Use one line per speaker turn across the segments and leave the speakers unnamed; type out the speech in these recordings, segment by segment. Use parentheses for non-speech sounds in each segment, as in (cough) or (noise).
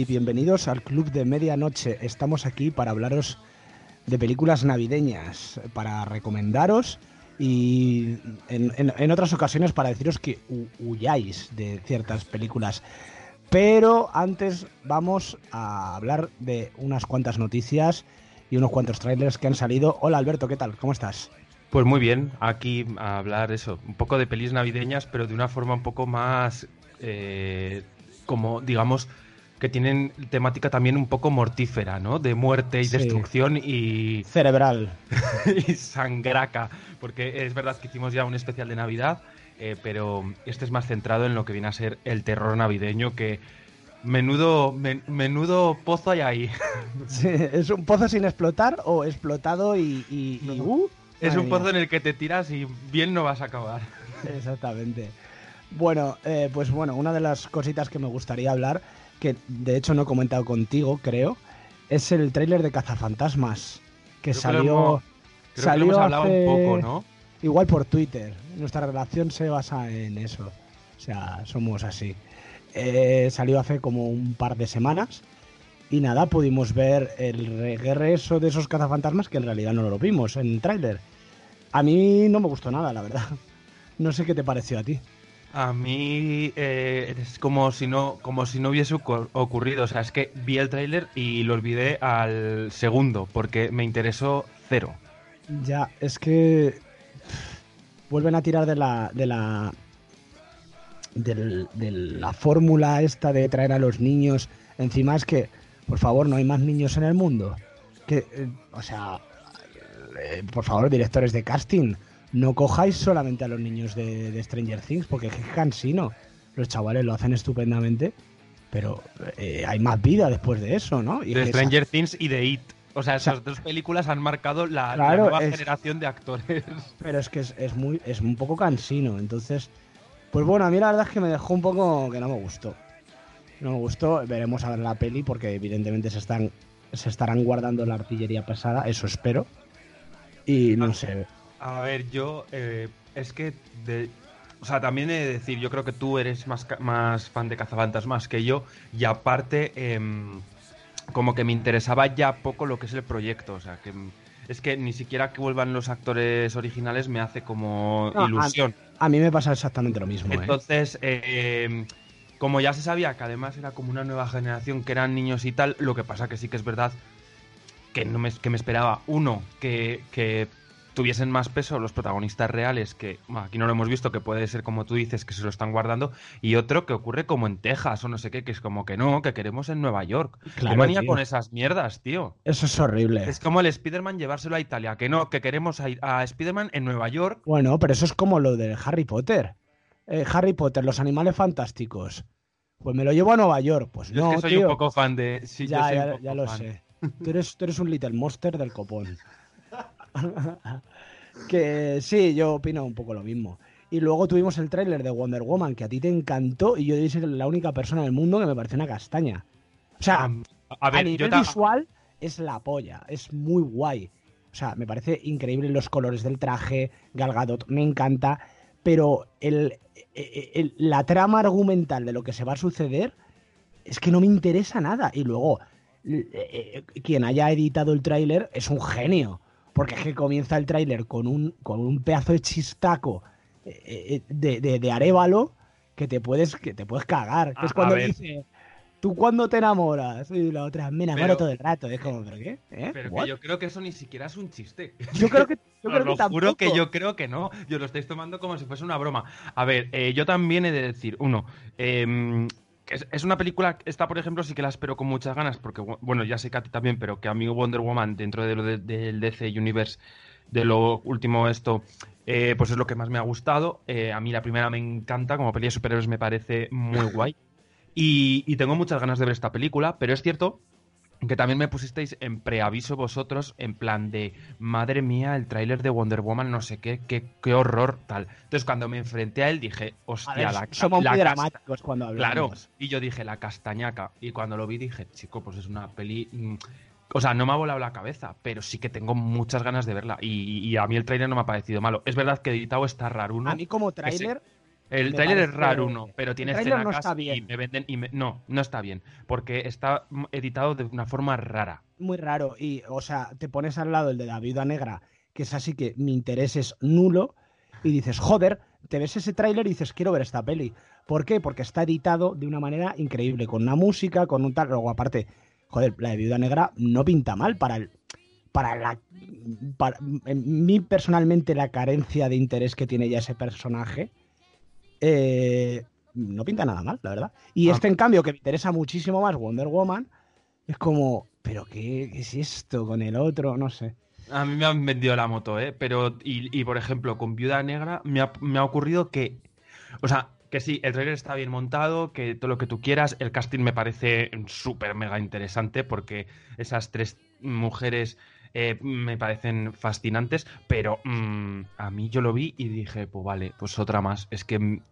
y bienvenidos al Club de Medianoche. Estamos aquí para hablaros de películas navideñas, para recomendaros y en, en- otras ocasiones para deciros que hu- huyáis de ciertas películas. Pero antes vamos a hablar de unas cuantas noticias y unos cuantos trailers que han salido. Hola Alberto, ¿qué tal? ¿Cómo estás?
Pues muy bien, aquí a hablar eso, un poco de pelis navideñas, pero de una forma un poco más, eh, como digamos, que tienen temática también un poco mortífera, ¿no? De muerte y
Sí.
destrucción y,
Cerebral. (laughs)
y sangraca, porque es verdad que hicimos ya un especial de Navidad, eh, pero este es más centrado en lo que viene a ser el terror navideño, que menudo, men- menudo pozo hay ahí. (laughs)
Sí, ¿Es un pozo sin explotar o explotado y... y- y-
No.
uh,
es un
mía.
pozo en el que te tiras y bien no vas a acabar.
Exactamente. Bueno, eh, pues bueno, una de las cositas que me gustaría hablar, que de hecho no he comentado contigo, creo, es el tráiler de Cazafantasmas, que
Creo que
salió,
hemos- Creo
salió
que lo hemos hablado
hace-
un poco, ¿no?
igual por Twitter. Nuestra relación se basa en eso. O sea, somos así. Eh, salió hace como un par de semanas. Y nada, pudimos ver el regreso de esos cazafantasmas que en realidad no lo vimos en el tráiler. A mí no me gustó nada, la verdad. No sé qué te pareció a ti.
A mí eh, es como si no como si no hubiese ocur- ocurrido. O sea, es que vi el tráiler y lo olvidé al segundo porque me interesó cero.
Ya, es que vuelven a tirar de la de la de la fórmula esta de traer a los niños. Encima es que, por favor, no hay más niños en el mundo. Que, eh, o sea, eh, por favor, directores de casting, no cojáis solamente a los niños de, de Stranger Things, porque es que es cansino. Los chavales lo hacen estupendamente, pero eh, hay más vida después de eso, ¿no? Y
De
esa-
Stranger Things y de It. O sea,
sea,
esas dos películas han marcado la, nueva
es-
generación de actores. (laughs)
Pero es que es, es muy, es un poco cansino, entonces. Pues bueno, a mí la verdad es que me dejó un poco que no me gustó. No me gustó, veremos a ver la peli porque evidentemente se están se estarán guardando la artillería pesada, eso espero. Y no sé.
A ver, yo eh, es que de, o sea, también he de decir, yo creo que tú eres más, más fan de Cazafantasmas que yo y aparte em, como que me interesaba ya poco lo que es el proyecto, o sea, que es que ni siquiera que vuelvan los actores originales me hace como
No,
ilusión.
A mí me pasa exactamente lo mismo. ¿eh?
Entonces, eh, como ya se sabía que además era como una nueva generación, que eran niños y tal, lo que pasa que sí que es verdad que, no me, que me esperaba, uno, que, que tuviesen más peso los protagonistas reales, que bueno, aquí no lo hemos visto, que puede ser como tú dices, que se lo están guardando, y otro que ocurre como en Texas o no sé qué, que es como que no, que queremos en Nueva York.
Claro,
¿Qué manía
tío.
con esas mierdas, tío?
Eso es horrible.
Es como el Spider-Man llevárselo a Italia, que no, que queremos a, a Spider-Man en Nueva York.
Bueno, pero eso es como lo de Harry Potter. Eh, Harry Potter, los animales fantásticos. Pues me lo llevo a Nueva York. Pues
Yo
no,
es que soy
tío.
un poco fan de... sí, yo
ya,
un
ya,
poco
ya lo
fan.
sé. (laughs) Tú eres, tú eres un Little Monster del copón. (laughs) que sí, yo opino un poco lo mismo. Y luego tuvimos el tráiler de Wonder Woman, que a ti te encantó, y yo soy la única persona en el mundo que me pareció una castaña. O sea,
Am- a ver,
nivel visual es la polla, es muy guay. O sea, me parece increíble los colores del traje, Gal Gadot, me encanta, pero el, el- el- la trama argumental de lo que se va a suceder es que no me interesa nada. Y luego, eh, quien haya editado el tráiler es un genio. Porque es que comienza el tráiler con un, con un pedazo de chistaco eh, eh, de, de, de arévalo que te puedes, que te puedes cagar. Que es cuando dice, ¿tú cuándo te enamoras? Y la otra, me enamoro
Pero-
todo el rato. Es como, ¿pero qué? ¿Eh?
Pero que yo creo que eso ni siquiera es un chiste.
Yo creo que, yo (laughs) creo que
lo juro que
tampoco.
yo creo que no. Yo lo estáis tomando como si fuese una broma. A ver, eh, yo también he de decir, uno, que es, es una película, esta por ejemplo sí que la espero con muchas ganas, porque bu- bueno, ya sé que a ti también, pero que a mí Wonder Woman dentro de lo de- del DC Universe, de lo último esto, eh, pues es lo que más me ha gustado. Eh, a mí la primera me encanta, como peli de superhéroes me parece muy (laughs) guay. Y, y tengo muchas ganas de ver esta película, pero es cierto que también me pusisteis en preaviso vosotros, en plan de, madre mía, el tráiler de Wonder Woman, no sé qué, qué, qué horror, tal. Entonces cuando me enfrenté a él dije,
A
hostia,
ver,
la,
somos
la
muy dramáticos cuando
Claro,
hablamos.
y yo dije, la castañaca. Y cuando lo vi dije, chico, pues es una peli... mm, O sea, no me ha volado la cabeza, pero sí que tengo muchas ganas de verla. Y, y a mí el tráiler no me ha parecido malo. Es verdad que editado está raro, ¿no?
A mí como tráiler,
El tráiler es raro uno, pero tiene
tráiler no está bien.
y me venden y me- no, no está bien, porque está editado de una forma rara.
muy raro. Y, o sea, te pones al lado el de la viuda negra, que es así que mi interés es nulo, y dices, joder, te ves ese tráiler y dices, quiero ver esta peli. ¿Por qué? Porque está editado de una manera increíble, con una música, con un tal. Luego, aparte, joder, la de viuda negra no pinta mal para el. Para la. Para, en mí, personalmente, la carencia de interés que tiene ya ese personaje. Eh, no pinta nada mal, la verdad. Y
Ah.
este, en cambio, que me interesa muchísimo más, Wonder Woman, es como, ¿pero qué, qué es esto con el otro? No sé.
A mí me han vendido la moto, ¿eh? Pero, y, y, por ejemplo, con Viuda Negra me ha, me ha ocurrido que, o sea, que sí, el trailer está bien montado, que todo lo que tú quieras, el casting me parece súper mega interesante porque esas tres mujeres eh, me parecen fascinantes, pero mm, a mí yo lo vi y dije, pues vale, pues otra más. Es que, mm,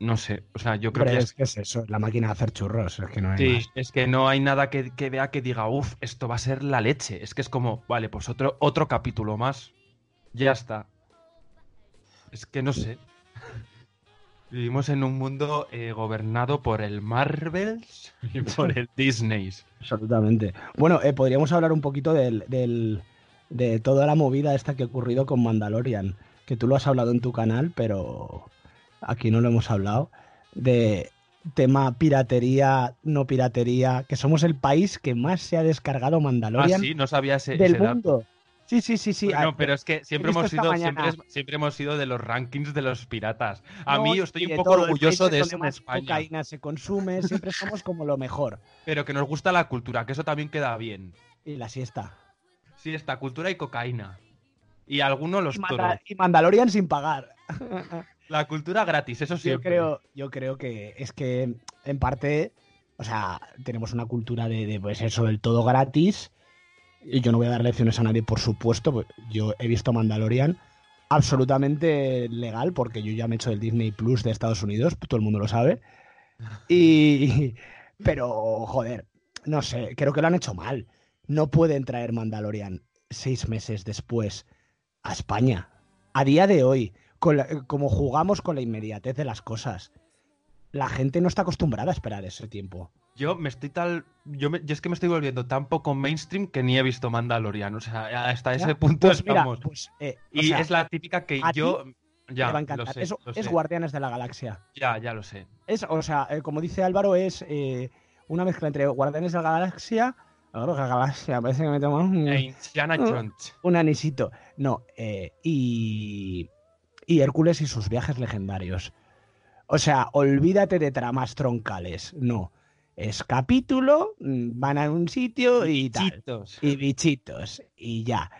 no sé, o sea, yo creo
Hombre,
que
es que es eso, la máquina de hacer churros, es que no hay
Sí,
más.
es que no hay nada que, que vea que diga, uff, esto va a ser la leche. Es que es como, vale, pues otro, otro capítulo más. Ya está. Es que no sé. Vivimos en un mundo eh, gobernado por el Marvels y por el (laughs) Disney.
Absolutamente. Bueno, eh, podríamos hablar un poquito del, del- de toda la movida esta que ha ocurrido con Mandalorian, que tú lo has hablado en tu canal, pero aquí no lo hemos hablado, de tema piratería, no piratería, que somos el país que más se ha descargado
Ah,
Mandalorian
sí, no sabía ese,
del
ese dato.
Sí, sí, sí, sí.
Bueno,
Ah,
pero es que siempre hemos sido siempre, siempre hemos sido de los rankings de los piratas. A
no,
mí
y
estoy un poco
todo,
orgulloso de eso en España.
cocaína se consume, siempre somos como lo mejor. (laughs)
Pero que nos gusta la cultura, que eso también queda bien.
Y la siesta.
Sí, está cultura y cocaína. Y algunos los
Y, y Mandalorian sin pagar. (laughs)
La cultura gratis, eso sí.
Yo creo, yo creo que es que en parte, o sea, tenemos una cultura de, de, pues eso, del todo gratis. Y yo no voy a dar lecciones a nadie, por supuesto. pues yo he visto Mandalorian absolutamente legal, porque yo ya me he hecho el Disney Plus de Estados Unidos, todo el mundo lo sabe. (laughs) Y. Pero, joder, no sé, creo que lo han hecho mal. No pueden traer Mandalorian seis meses después a España. A día de hoy, con la- como jugamos con la inmediatez de las cosas, la gente no está acostumbrada a esperar ese tiempo.
Yo me estoy tal. Yo, me- yo es que me estoy volviendo tan poco mainstream que ni he visto Mandalorian. O sea, hasta ese
Ya,
punto
Pues mira,
estamos.
pues, eh, o
y
sea,
es la típica que yo. Ya,
te va a encantar.
sé,
Eso
lo
es
sé.
Guardianes de la Galaxia.
Ya, ya lo sé.
Es, o sea, eh, como dice Álvaro, es eh, una mezcla entre Guardianes de la Galaxia. Ahora la Galaxia, parece que me tomo un. (laughs)
Jones.
un anisito. No, eh, y, y Hércules y sus viajes legendarios. O sea, olvídate de tramas troncales. No. Es capítulo, mm, van a un sitio y tal.
Chitos.
Y bichitos. Y ya.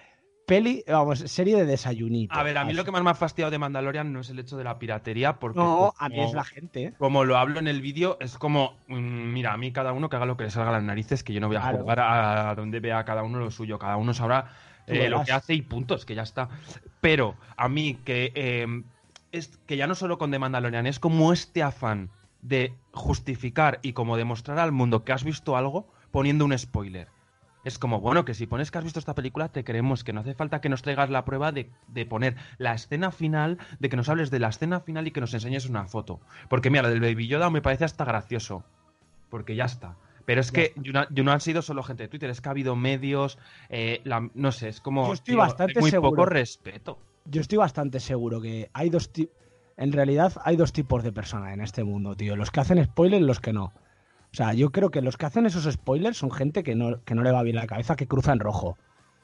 Peli, vamos, serie de desayunito.
A ver, a mí
Así.
lo que más me ha fastidiado de Mandalorian no es el hecho de la piratería, porque.
No,
como-
a mí es la gente. ¿eh?
Como lo hablo en el vídeo, es como, mm, mira, a mí cada uno que haga lo que le salga a las narices, que yo no voy a
Claro.
jugar a, donde vea cada uno lo suyo, cada uno sabrá eh, lo que hace y puntos, que ya está. Pero a mí que eh, es que ya no solo con The Mandalorian, es como este afán de justificar y como demostrar al mundo que has visto algo poniendo un spoiler. Es como, bueno, que si pones que has visto esta película, te creemos que no hace falta que nos traigas la prueba de, de poner la escena final, de que nos hables de la escena final y que nos enseñes una foto. Porque mira, lo del Baby Yoda me parece hasta gracioso. Porque ya está. Pero es que yo no, yo no han sido solo gente de Twitter, es que ha habido medios, eh, la- no sé, es como
Yo estoy
tío,
bastante
muy
seguro.
poco respeto.
Yo estoy bastante seguro que hay dos tipos. En realidad hay dos tipos de personas en este mundo, tío. Los que hacen spoilers y los que no. O sea, yo creo que los que hacen esos spoilers son gente que no, que no le va bien la cabeza, que cruza en rojo.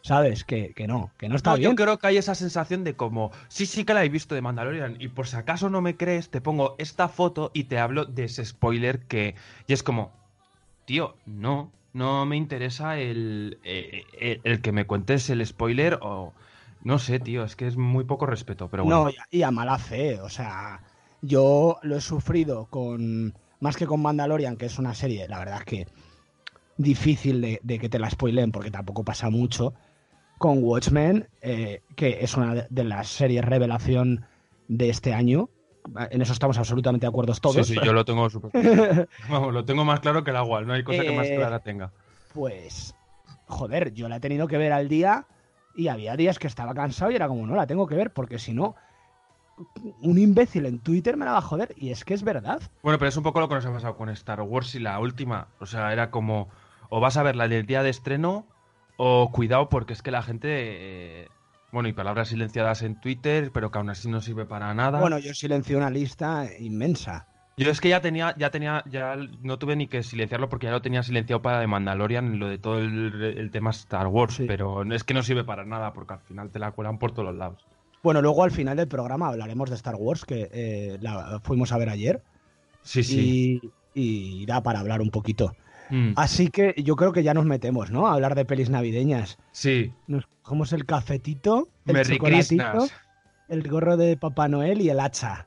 ¿Sabes? Que, que no, que no está
No,
bien.
Yo creo que hay esa sensación de como, sí, sí que la he visto de Mandalorian y por si acaso no me crees, te pongo esta foto y te hablo de ese spoiler que... Y es como, tío, no, no me interesa el, eh, eh, el que me cuentes el spoiler o... No sé, tío, es que es muy poco respeto, pero bueno.
No, y a, mala fe. O sea, yo lo he sufrido con. Más que con Mandalorian, que es una serie, la verdad es que difícil de, de que te la spoilen porque tampoco pasa mucho. Con Watchmen, eh, que es una de, las series revelación de este año. En eso estamos absolutamente de acuerdo todos.
Sí, sí, yo lo tengo. (laughs) Vamos, lo tengo más claro que el agua, no hay cosa que más
Eh,
clara tenga.
Pues, joder, yo la he tenido que ver al día y había días que estaba cansado y era como, no, la tengo que ver porque si no, un imbécil en Twitter me la va a joder. Y es que es verdad.
Bueno, pero es un poco lo que nos ha pasado con Star Wars y la última. O sea, era como, o vas a verla del día de estreno, o cuidado porque es que la gente... eh, bueno, y palabras silenciadas en Twitter, pero que aún así no sirve para nada.
Bueno, yo silencio una lista inmensa.
Yo es que ya tenía, ya tenía, ya no tuve ni que silenciarlo porque ya lo tenía silenciado para de Mandalorian, lo de todo el, el tema Star Wars,
Sí.
pero es que no sirve para nada porque al final te la cuelan por todos los lados.
Bueno, luego al final del programa hablaremos de Star Wars, que eh, la fuimos a ver ayer.
Sí, sí.
Y, y da para hablar un poquito.
Mm,
Así que yo creo que ya nos metemos, ¿no? A hablar de pelis navideñas.
sí.
Nos cogemos el cafetito, el
Merry
chocolatito,
Christmas.
el gorro de Papá Noel y el hacha.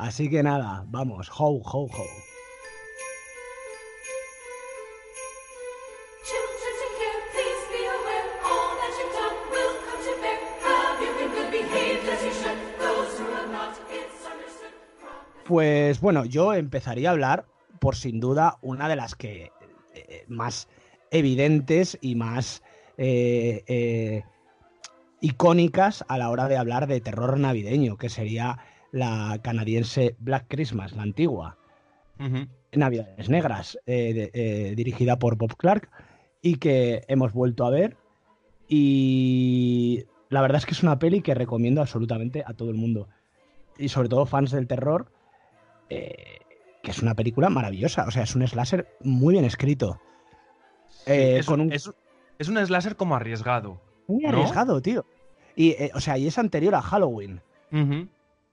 Así que nada, vamos, ho, ho, ho. Pues bueno, yo empezaría a hablar por sin duda una de las que eh, más evidentes y más eh, eh, icónicas a la hora de hablar de terror navideño, que sería la canadiense Black Christmas, la antigua. Navidades Negras, eh, de- eh, dirigida por Bob Clark y que hemos vuelto a ver. Y la verdad es que es una peli que recomiendo absolutamente a todo el mundo. Y sobre todo fans del terror, eh, que es una película maravillosa. O sea, es un slasher muy bien escrito.
Es,
con un
es- es un slasher como arriesgado.
muy
¿no?
arriesgado, tío. Y, o sea, y es anterior a Halloween.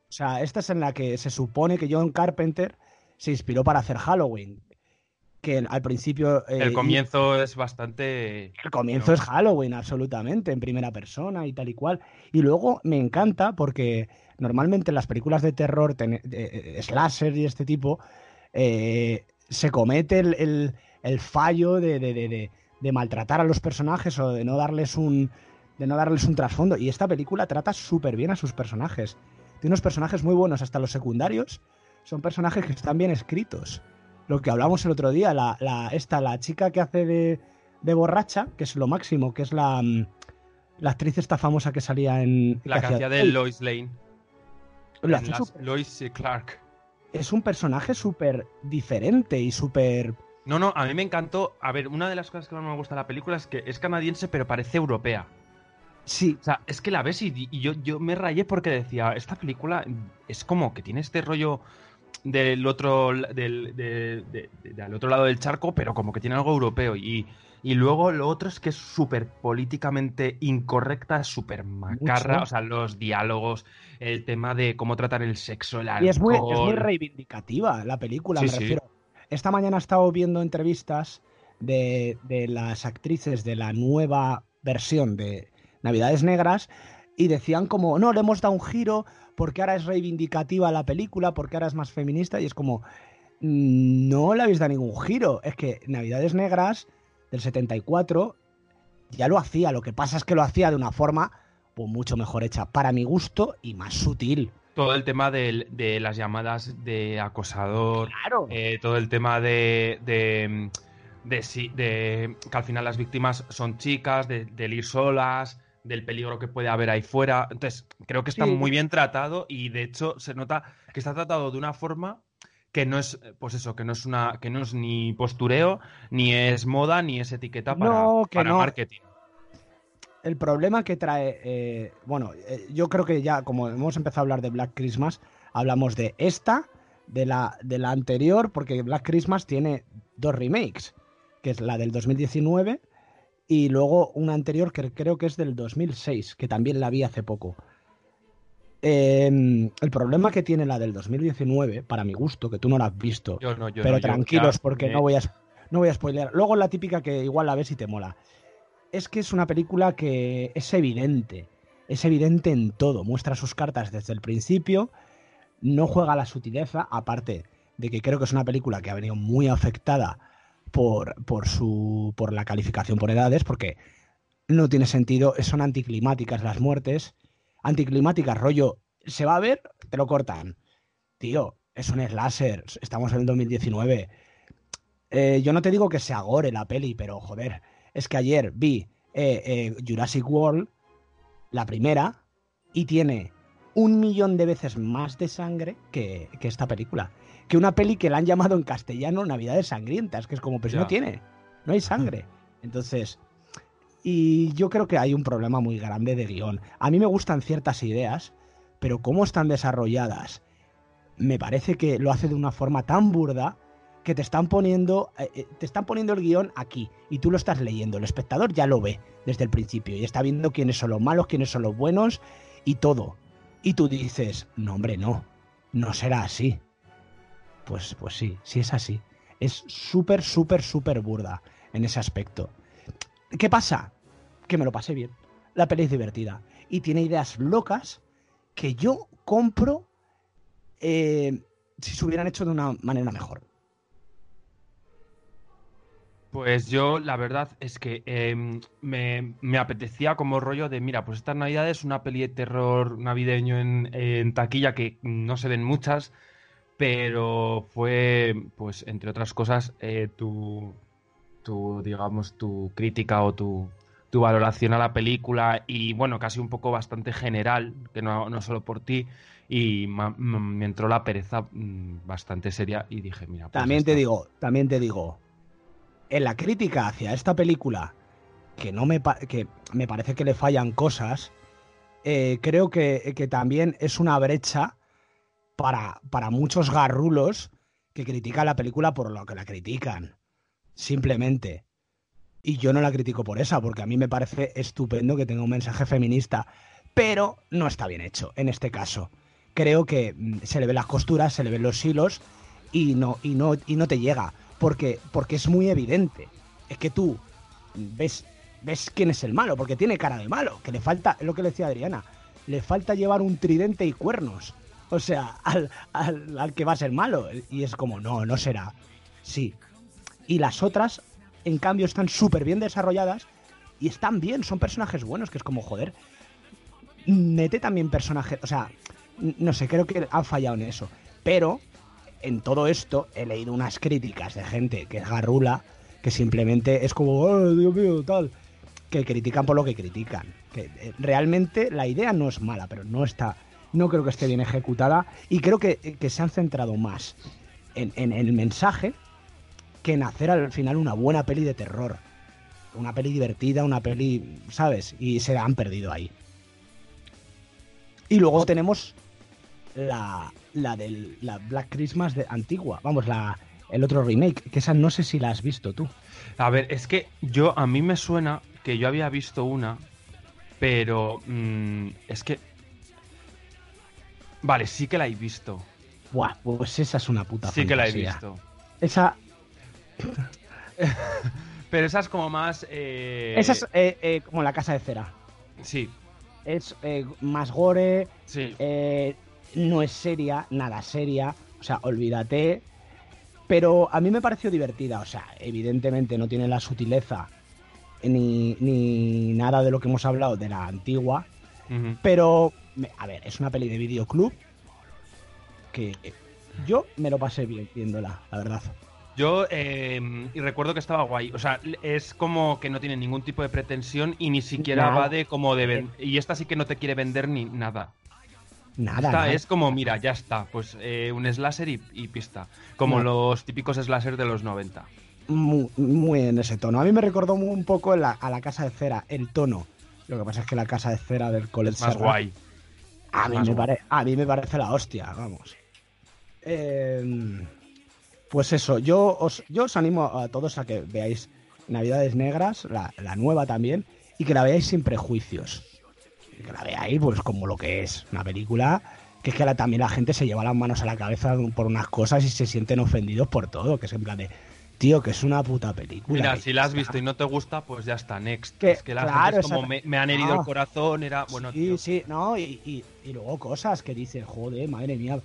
O sea, esta es en la que se supone que John Carpenter se inspiró para hacer Halloween. Que al principio. eh,
El comienzo es bastante.
El comienzo
No.
es Halloween, absolutamente, en primera persona y tal y cual. Y luego me encanta porque normalmente en las películas de terror, ten- de- eh, slasher y este tipo, eh, se comete el, el- el fallo de, de- de- de- de maltratar a los personajes o de no darles un de no darles un trasfondo. Y esta película trata súper bien a sus personajes. Tiene unos personajes muy buenos, hasta los secundarios. Son personajes que están bien escritos. Lo que hablamos el otro día, la, la- esta, la chica que hace de, de borracha, que es lo máximo, que es la, mm, la actriz esta famosa que salía en...
La
que
hacía de Lois Lane. las- Lois Clark.
es un personaje súper diferente y súper...
No, no, a mí me encantó. A ver, una de las cosas que más me gusta de la película es que es canadiense, pero parece europea.
Sí,
O sea, es que la ves y, y yo, yo me rayé porque decía, esta película es como que tiene este rollo del otro del, de- de- de- del otro lado del charco, pero como que tiene algo europeo. Y, y luego lo otro es que es súper políticamente incorrecta, súper macarra.
Mucho.
O sea, los diálogos, el tema de cómo tratar el sexo, el alcohol.
y es muy, es muy reivindicativa la película,
Sí,
me
sí.
refiero. Esta mañana he estado viendo entrevistas de, de las actrices de la nueva versión de Navidades Negras y decían como, no, le hemos dado un giro porque ahora es reivindicativa la película, porque ahora es más feminista y es como, "Mm, no le habéis dado ningún giro. Es que Navidades Negras del 74 ya lo hacía, lo que pasa es que lo hacía de una forma pues, mucho mejor hecha, para mi gusto y más sutil.
Todo el tema de, las llamadas de acosador,
Claro.
eh, todo el tema de, de, que al final las víctimas son chicas, de, del ir solas, del peligro que puede haber ahí fuera. Entonces, creo que está
Sí.
muy bien tratado y de hecho se nota que está tratado de una forma que no es, eh, pues eso, que no es una, que no es ni postureo, ni es moda, ni es etiqueta para,
No, que
para
no.
marketing.
El problema que trae, eh, bueno, eh, yo creo que ya como hemos empezado a hablar de Black Christmas, hablamos de esta, de la, de la anterior, porque Black Christmas tiene dos remakes, que es la del 2019 y luego una anterior que creo que es del 2006, que también la vi hace poco. Eh, el problema que tiene la del 2019, para mi gusto, que tú no la has visto,
Yo no, yo
pero
no,
tranquilos porque
me-
no voy a no voy a spoilear. Luego la típica que igual la ves y te mola. Es que es una película que es evidente, es evidente en todo, muestra sus cartas desde el principio, no juega la sutileza, aparte de que creo que es una película que ha venido muy afectada por, por su por la calificación por edades, porque no tiene sentido, son anticlimáticas las muertes, anticlimáticas, rollo, se va a ver, te lo cortan. Tío, es un slasher, estamos en el 2019. Eh, yo no te digo que se agore la peli, pero joder, es que ayer vi eh, eh, Jurassic World, la primera, y tiene un millón de veces más de sangre que, que esta película. Que una peli que la han llamado en castellano Navidades Sangrientas, que es como, pues
Ya.
no tiene, no hay sangre. Entonces, y yo creo que hay un problema muy grande de guion. A mí me gustan ciertas ideas, pero cómo están desarrolladas, me parece que lo hace de una forma tan burda que te están poniendo eh, eh, te están poniendo el guion aquí y tú lo estás leyendo. El espectador ya lo ve desde el principio y está viendo quiénes son los malos, quiénes son los buenos y todo. Y tú dices, no hombre, no, no será así. Pues, pues sí, sí es así. Es súper, súper, súper burda en ese aspecto. ¿Qué pasa? Que me lo pasé bien. La peli es divertida y tiene ideas locas que yo compro eh, si se hubieran hecho de una manera mejor.
Pues yo, la verdad es que em, me, apetecía como rollo de, mira, pues estas navidades una peli de terror navideño en taquilla que no se ven muchas, pero fue, pues, entre otras cosas, eh, tu, tu, digamos, tu crítica o tu, tu valoración a la película y, bueno, casi un poco bastante general, que no, no solo por ti, y ma- m- me entró la pereza mm, bastante seria y dije, mira, pues
También te
está.
digo, también te digo, en la crítica hacia esta película, que no me, que me parece que le fallan cosas, eh, creo que, que también es una brecha para, para muchos garrulos que critican la película por lo que la critican. Simplemente. Y yo no la critico por esa, porque a mí me parece estupendo que tenga un mensaje feminista, pero no está bien hecho en este caso. Creo que mm, se le ven las costuras, se le ven los hilos y no, y no, y no te llega. Porque, porque es muy evidente. Es que tú ves, ves quién es el malo, porque tiene cara de malo. Que le falta, es lo que le decía Adriana, le falta llevar un tridente y cuernos. O sea, al, al, al que va a ser malo. Y es como, no, no será. Sí. Y las otras, en cambio, están súper bien desarrolladas y están bien, son personajes buenos, que es como, joder, mete también personajes, o sea, no sé, creo que han fallado en eso. Pero en todo esto he leído unas críticas de gente que es garrula, que simplemente es como, oh, Dios mío, tal, que critican por lo que critican. Que eh, realmente la idea no es mala, pero no está, no creo que esté bien ejecutada y creo que, que se han centrado más en, en el mensaje que en hacer al final una buena peli de terror. Una peli divertida, una peli, ¿sabes? Y se han perdido ahí. Y luego tenemos la, la del la Black Christmas de antigua. Vamos, la, el otro remake, que esa no sé si la has visto tú.
A ver, es que yo a mí me suena que yo había visto una, pero mm, es que vale, sí que la he visto,
Buah, pues esa es una puta
sí que la he visto,
Esa, (laughs)
pero esa es como más, eh,
esa es eh, eh, como la casa de cera.
sí,
Es eh, más gore,
sí,
no es seria, nada seria, o sea, olvídate. Pero a mí me pareció divertida, o sea, evidentemente no tiene la sutileza ni, ni nada de lo que hemos hablado de la antigua, pero, me- a ver, es una peli de videoclub que yo me lo pasé bien viéndola, la verdad.
Yo eh, y recuerdo que estaba guay, o sea, es como que no tiene ningún tipo de pretensión y ni siquiera va de como de y esta sí que no te quiere vender ni nada.
Nada,
Esta
nada.
es como, mira, ya está, pues eh, un slasher y, y pista. Como
No.
los típicos slashers de los 90.
muy, muy en ese tono. A mí me recordó un poco la- a la casa de cera, el tono. Lo que pasa es que la casa de cera del Colette
Es más
Serra,
guay.
A mí, me pare- a mí me parece la hostia, vamos. Eh, pues eso, yo os, yo os animo a todos a que veáis Navidades Negras, la, la nueva también, y que la veáis sin prejuicios. Y que la veáis pues como lo que es, una película que es que la- también la gente se lleva las manos a la cabeza por unas cosas y se sienten ofendidos por todo, que es en plan de, tío, que es una puta película.
Mira, si la has visto y no te gusta, pues ya está, next.
Que-
es que la
claro,
como me han herido
Ah.
el corazón, era bueno,
sí,
tío.
sí, no, y, y- y luego cosas que dices, joder, madre mía,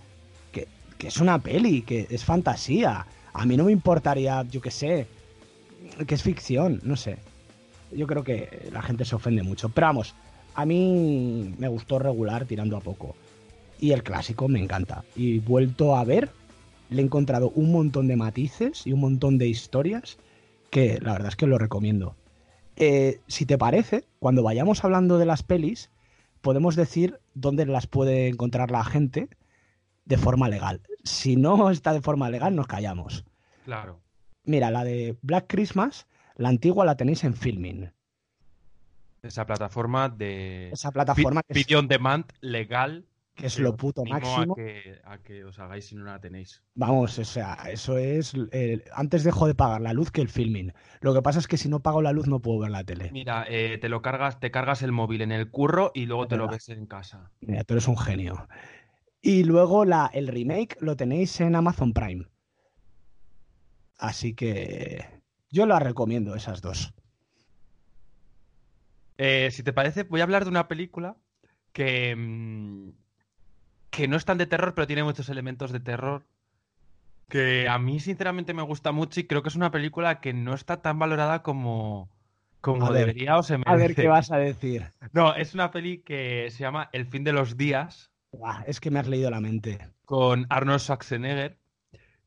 que, que es una peli, que es fantasía. A mí no me importaría, yo qué sé, que es ficción, no sé. Yo creo que la gente se ofende mucho. Pero vamos, a mí me gustó regular tirando a poco. Y el clásico me encanta. Y vuelto a ver, le he encontrado un montón de matices y un montón de historias que la verdad es que lo recomiendo. Eh, si te parece, cuando vayamos hablando de las pelis, podemos decir dónde las puede encontrar la gente de forma legal. Si no está de forma legal, nos callamos.
Claro.
Mira, la de Black Christmas, la antigua la tenéis en Filming.
Esa plataforma de
Esa plataforma que es,
video on demand legal.
Que es lo puto máximo.
A que, a que os hagáis si no la tenéis.
Vamos, o sea, eso es... eh, antes dejo de pagar la luz que el Filming. Lo que pasa es que si no pago la luz no puedo ver la tele.
Mira, eh, te lo cargas, te cargas el móvil en el curro y luego te lo ves en casa.
Mira, tú eres un genio. Y luego la, el remake lo tenéis en Amazon Prime. Así que yo la recomiendo, esas dos.
Eh, si te parece, voy a hablar de una película que, mm, que no es tan de terror, pero tiene muchos elementos de terror. Que a mí, sinceramente, me gusta mucho y creo que es una película que no está tan valorada como, como
ver,
debería o se merece.
A ver qué vas a decir.
No, es una peli que se llama El fin de los días
es que me has leído la mente.
con Arnold Schwarzenegger.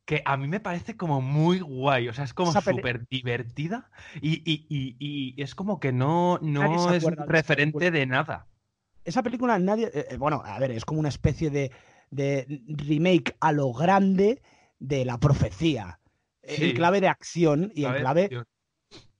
Que a mí me parece como muy guay, o sea, es como súper divertida y, y- y- y es como que no, no es
de
referente de nada.
Esa película nadie... eh, eh, bueno, a ver, es como una especie de, de remake a lo grande de la profecía. Eh,
Sí.
En clave de acción y en clave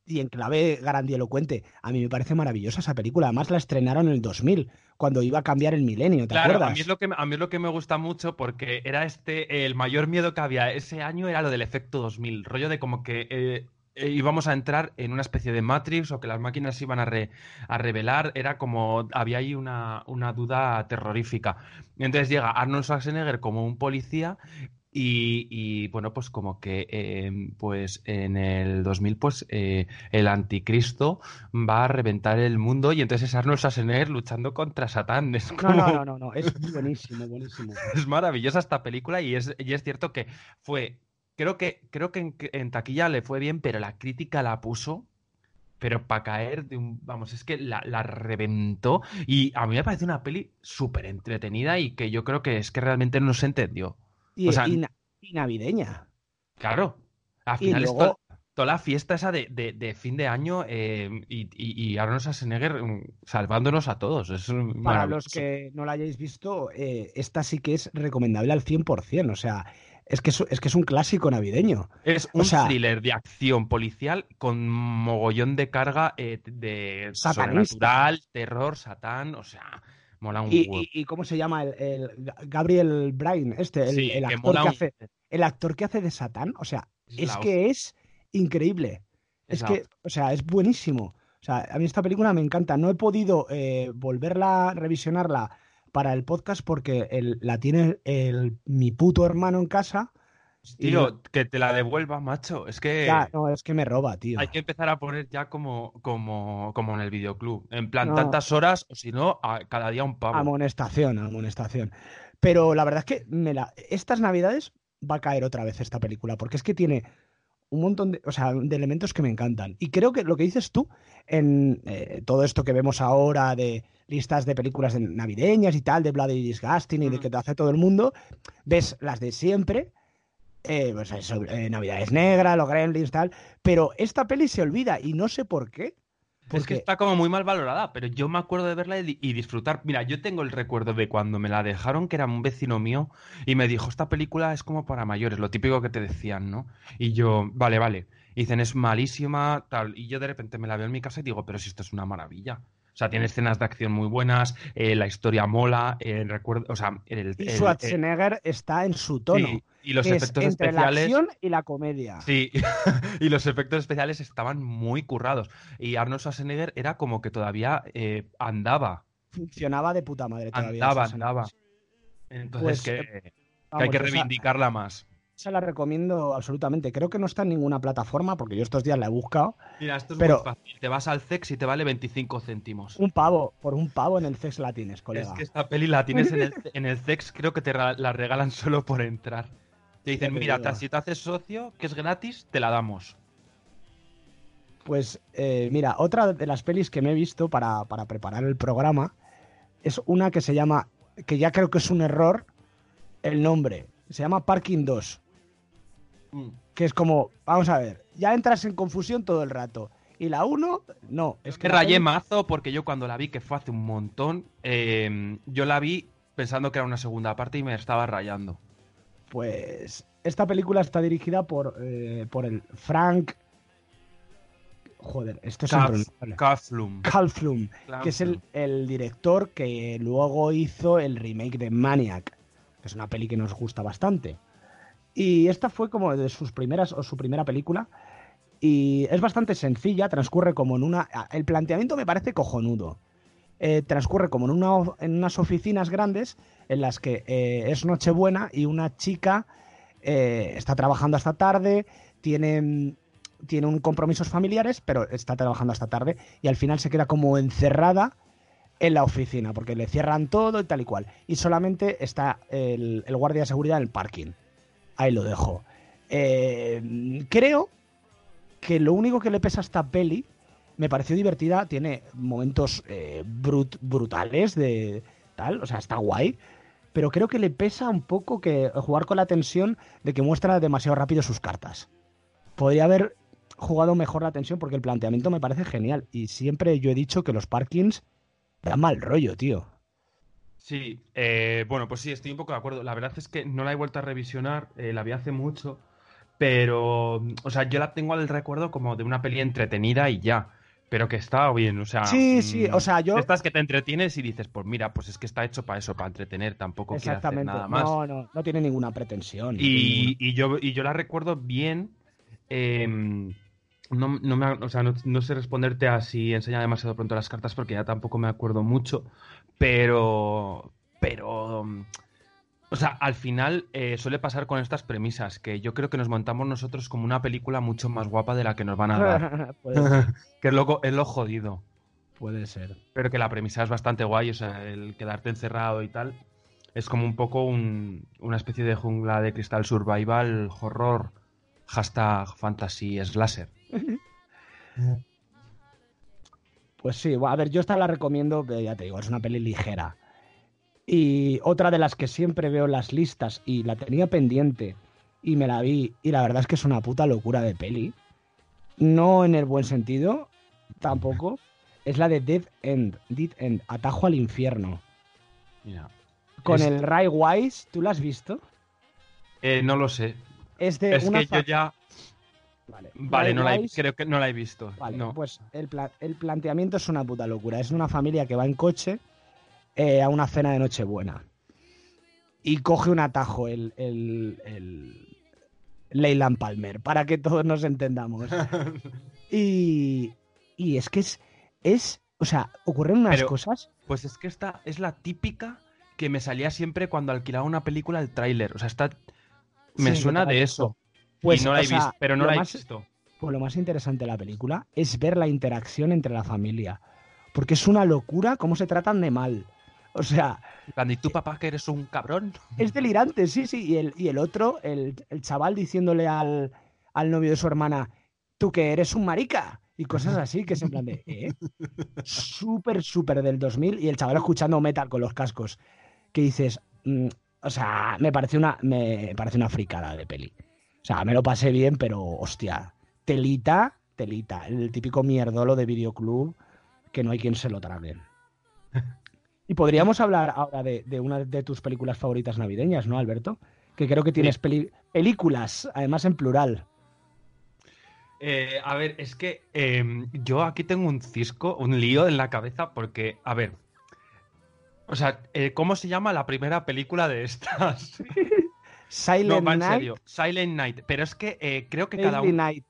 y en clave grandilocuente. A mí me parece maravillosa esa película. Además la estrenaron en el 2000, cuando iba a cambiar el milenio, ¿te
Claro,
acuerdas?
a mí, es lo que, a mí es lo que me gusta mucho porque era este, el mayor miedo que había ese año era lo del efecto 2000, rollo de como que eh, íbamos a entrar en una especie de Matrix o que las máquinas se iban a, re- a revelar, era como, había ahí una, una duda terrorífica. Entonces llega Arnold Schwarzenegger como un policía y, y, bueno, pues como que eh, pues en el 2000 pues eh, el anticristo va a reventar el mundo y entonces es Arnold Schwarzenegger luchando contra Satán. Es
No, no, no, no, no, es buenísimo, buenísimo. (laughs)
Es maravillosa esta película y es, y es cierto que fue. Creo que, creo que en, en taquilla le fue bien, pero la crítica la puso. Pero para caer de un. Vamos, es que la, la reventó. Y a mí me parece una peli súper entretenida y que yo creo que es que realmente no se entendió.
Y,
O sea,
y na- y navideña.
Claro. Al final es
luego-
to- toda la fiesta esa de, de- de fin de año eh, y, y, y Arnold Schwarzenegger mm, salvándonos a todos. Es
Para los que no la hayáis visto, eh, esta sí que es recomendable al 100%. O sea, es que es, es que es un clásico navideño.
Es
O
un
sea-
thriller de acción policial con mogollón de carga eh, de sobrenatural, terror, satán, o sea, mola un
Y,
huevo.
y- y cómo se llama el, el Gabriel Bryan, este, el,
Sí,
el
que
actor que
un-
hace, el actor que hace de Satán, o sea,
Es
que es increíble. Es que, o sea, es buenísimo. O sea, a mí esta película me encanta. No he podido eh, volverla, revisionarla para el podcast porque el- la tiene el, mi puto hermano en casa. y
Tío, que te la devuelva, macho. Es que
ya, no, es que me roba, tío.
hay que empezar a poner ya como, como, como en el videoclub. En plan,
No.
tantas horas, o si no, a- cada día un pavo.
Amonestación, amonestación. Pero la verdad es que me la... estas navidades va a caer otra vez esta película, porque es que tiene un montón de, o sea, de elementos que me encantan. Y creo que lo que dices tú en eh, todo esto que vemos ahora de listas de películas de- navideñas y tal, de Bloody Disgusting y de
Mm.
que te hace todo el mundo, ves las de siempre, eh, pues eso, eh, Navidades Negras, los Gremlins, tal, pero esta peli se olvida y no sé por qué.
Es que
Porque
está como muy mal valorada, pero yo me acuerdo de verla y disfrutar. Mira, yo tengo el recuerdo de cuando me la dejaron, que era un vecino mío, y me dijo, esta película es como para mayores, lo típico que te decían, ¿no? Y yo, vale, vale. Y dicen, es malísima, tal. Y yo de repente me la veo en mi casa y digo, pero si esto es una maravilla. O sea, tiene escenas de acción muy buenas, eh, la historia mola, el recuerdo, o sea, el,
y
el-
Schwarzenegger está en su tono.
sí, y los
es
efectos
entre la
especiales.
acción y la comedia.
Sí, (laughs) y los efectos especiales estaban muy currados. Y Arnold Schwarzenegger era como que todavía eh, andaba,
Funcionaba de puta madre todavía.
andaba, andaba. Entonces
Pues,
que,
eh,
hay que reivindicarla más.
Esa la recomiendo absolutamente. Creo que no está en ninguna plataforma porque yo estos días la he buscado.
Mira, esto es
Pero-
muy fácil. Te vas al CEX y te vale 25 céntimos.
Un pavo, por un pavo en el Cex Latines,
Es
colega.
que esta peli la tienes en el, (laughs) en el CEX, creo que te la regalan solo por entrar. Te dicen,
te
mira, si te haces socio, que es gratis, te la damos.
Pues eh, mira, otra de las pelis que me he visto para, para preparar el programa es una que se llama, que ya creo que es un error, el nombre. Se llama Parking 2. Que es como, vamos a ver, ya entras en confusión todo el rato. Y la 1, no. Es que
rayé mazo porque yo cuando la vi, que fue hace un montón, eh, yo la vi pensando que era una segunda parte y me estaba rayando.
Pues esta película está dirigida por, eh, por el Frank. Joder, esto es impronunciable.
Kaflum.
Kalflum, que es el, el director que luego hizo el remake de Maniac, que es una peli que nos gusta bastante. Y esta fue como de sus primeras o su primera película. Y es bastante sencilla, transcurre como en una. El planteamiento me parece cojonudo. Eh, transcurre como en, una, en unas oficinas grandes en las que eh, es Nochebuena y una chica eh, está trabajando hasta tarde, tiene, tiene un compromisos familiares, pero está trabajando hasta tarde y al final se queda como encerrada en la oficina porque le cierran todo y tal y cual. Y solamente está el, el guardia de seguridad en el parking. Ahí lo dejo. Eh, creo que lo único que le pesa a esta peli me pareció divertida, tiene momentos eh, brut- brutales de tal, o sea, está guay, pero creo que le pesa un poco que jugar con la tensión de que muestra demasiado rápido sus cartas. Podría haber jugado mejor la tensión porque el planteamiento me parece genial y siempre yo he dicho que los parkings dan mal rollo, tío.
Sí, eh, bueno, pues sí, estoy un poco de acuerdo. La verdad es que no la he vuelto a revisionar, eh, la vi hace mucho, pero, o sea, yo la tengo al recuerdo como de una peli entretenida y ya, pero que estaba bien, o sea...
Sí, sí,
mm,
o sea, yo-
Estas que te entretienes y dices, pues mira, pues es que está hecho para eso, para entretener, tampoco quiere hacer nada más.
No, no, no tiene ninguna pretensión.
Y, yo, y yo la recuerdo bien. eh, no, no me, o sea, no, no sé responderte a si enseña demasiado pronto las cartas porque ya tampoco me acuerdo mucho. Pero. Pero. mm, O sea, al final eh, suele pasar con estas premisas, que yo creo que nos montamos nosotros como una película mucho más guapa de la que nos van a dar. (laughs) (laughs) que es lo, es lo jodido.
puede ser.
Pero que la premisa es bastante guay, o sea, el quedarte encerrado y tal. Es como un poco un- una especie de jungla de cristal survival, horror, hashtag fantasy slasher. (laughs)
Pues sí, a ver, yo esta la recomiendo, pero ya te digo, es una peli ligera. Y otra de las que siempre veo en las listas y la tenía pendiente y me la vi y la verdad es que es una puta locura de peli. No en el buen sentido, tampoco. Es la de Dead End, Dead End, Atajo al Infierno.
Mira.
Con
Es-
el Ray Wise, ¿tú la has visto?
Eh, no lo sé.
Es de
es
una
que yo ya.
Vale,
no la he- creo que no la he visto.
Vale,
no.
pues el, pla- el planteamiento es una puta locura. Es una familia que va en coche eh, a una cena de Nochebuena. Y coge un atajo el, el, el Leyland Palmer, para que todos nos entendamos. (laughs) y, y es que es, es, o sea, ocurren unas
Pero-
cosas.
Pues es que esta es la típica que me salía siempre cuando alquilaba una película el tráiler. O sea, está. Me
Sí,
suena de eso.
Pues,
y no la
o
he
sea,
visto, pero no la he
más-
visto.
Pues lo más interesante de la película es ver la interacción entre la familia. Porque es una locura cómo se tratan de mal. O sea,
plan, ¿Y tú, papá, que eres un cabrón?
Es delirante, sí, sí. Y el, y el otro, el, el chaval diciéndole al, al novio de su hermana, tú que eres un marica. Y cosas así, que es en plan de, (laughs) ¿eh? Súper, súper del 2000. Y el chaval escuchando metal con los cascos. Que dices, mm, o sea, me parece una, me parece una fricada de peli. O sea, me lo pasé bien, pero hostia, telita telita. El típico mierdolo de videoclub que no hay quien se lo trague. (laughs) Y podríamos hablar ahora de, de una de tus películas favoritas navideñas, ¿no, Alberto? Que creo que tienes peli- películas, además en plural.
Eh, a ver, es que em, yo aquí tengo un cisco, un lío en la cabeza, porque, a ver. O sea, eh, ¿cómo se llama la primera película de estas? (laughs)
Silent
no, va en
Night,
serio. Silent Night. Pero es que eh, creo que cada una.
Night.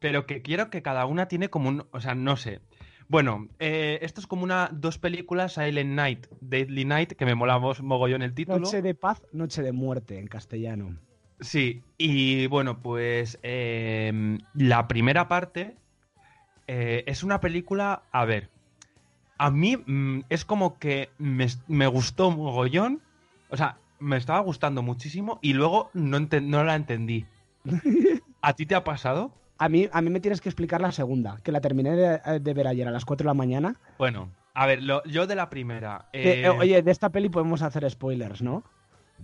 Pero que quiero que cada una tiene como un. O sea, no sé. Bueno, eh, esto es como una. Dos películas, Silent Night, Deadly Night, que me mola mos- mogollón el título.
Noche de paz, noche de muerte en castellano.
Sí, y bueno, pues em, la primera parte eh, es una película, a ver, a mí mm, es como que me, me gustó mogollón, o sea, me estaba gustando muchísimo y luego no, enten- no la entendí. (laughs) ¿A ti te ha pasado?
A mí, a mí me tienes que explicar la segunda, que la terminé de, de ver ayer a las 4 de la mañana.
Bueno, a ver, lo- yo de la primera...
Que,
eh,
eh, oye, de esta peli podemos hacer spoilers, ¿no?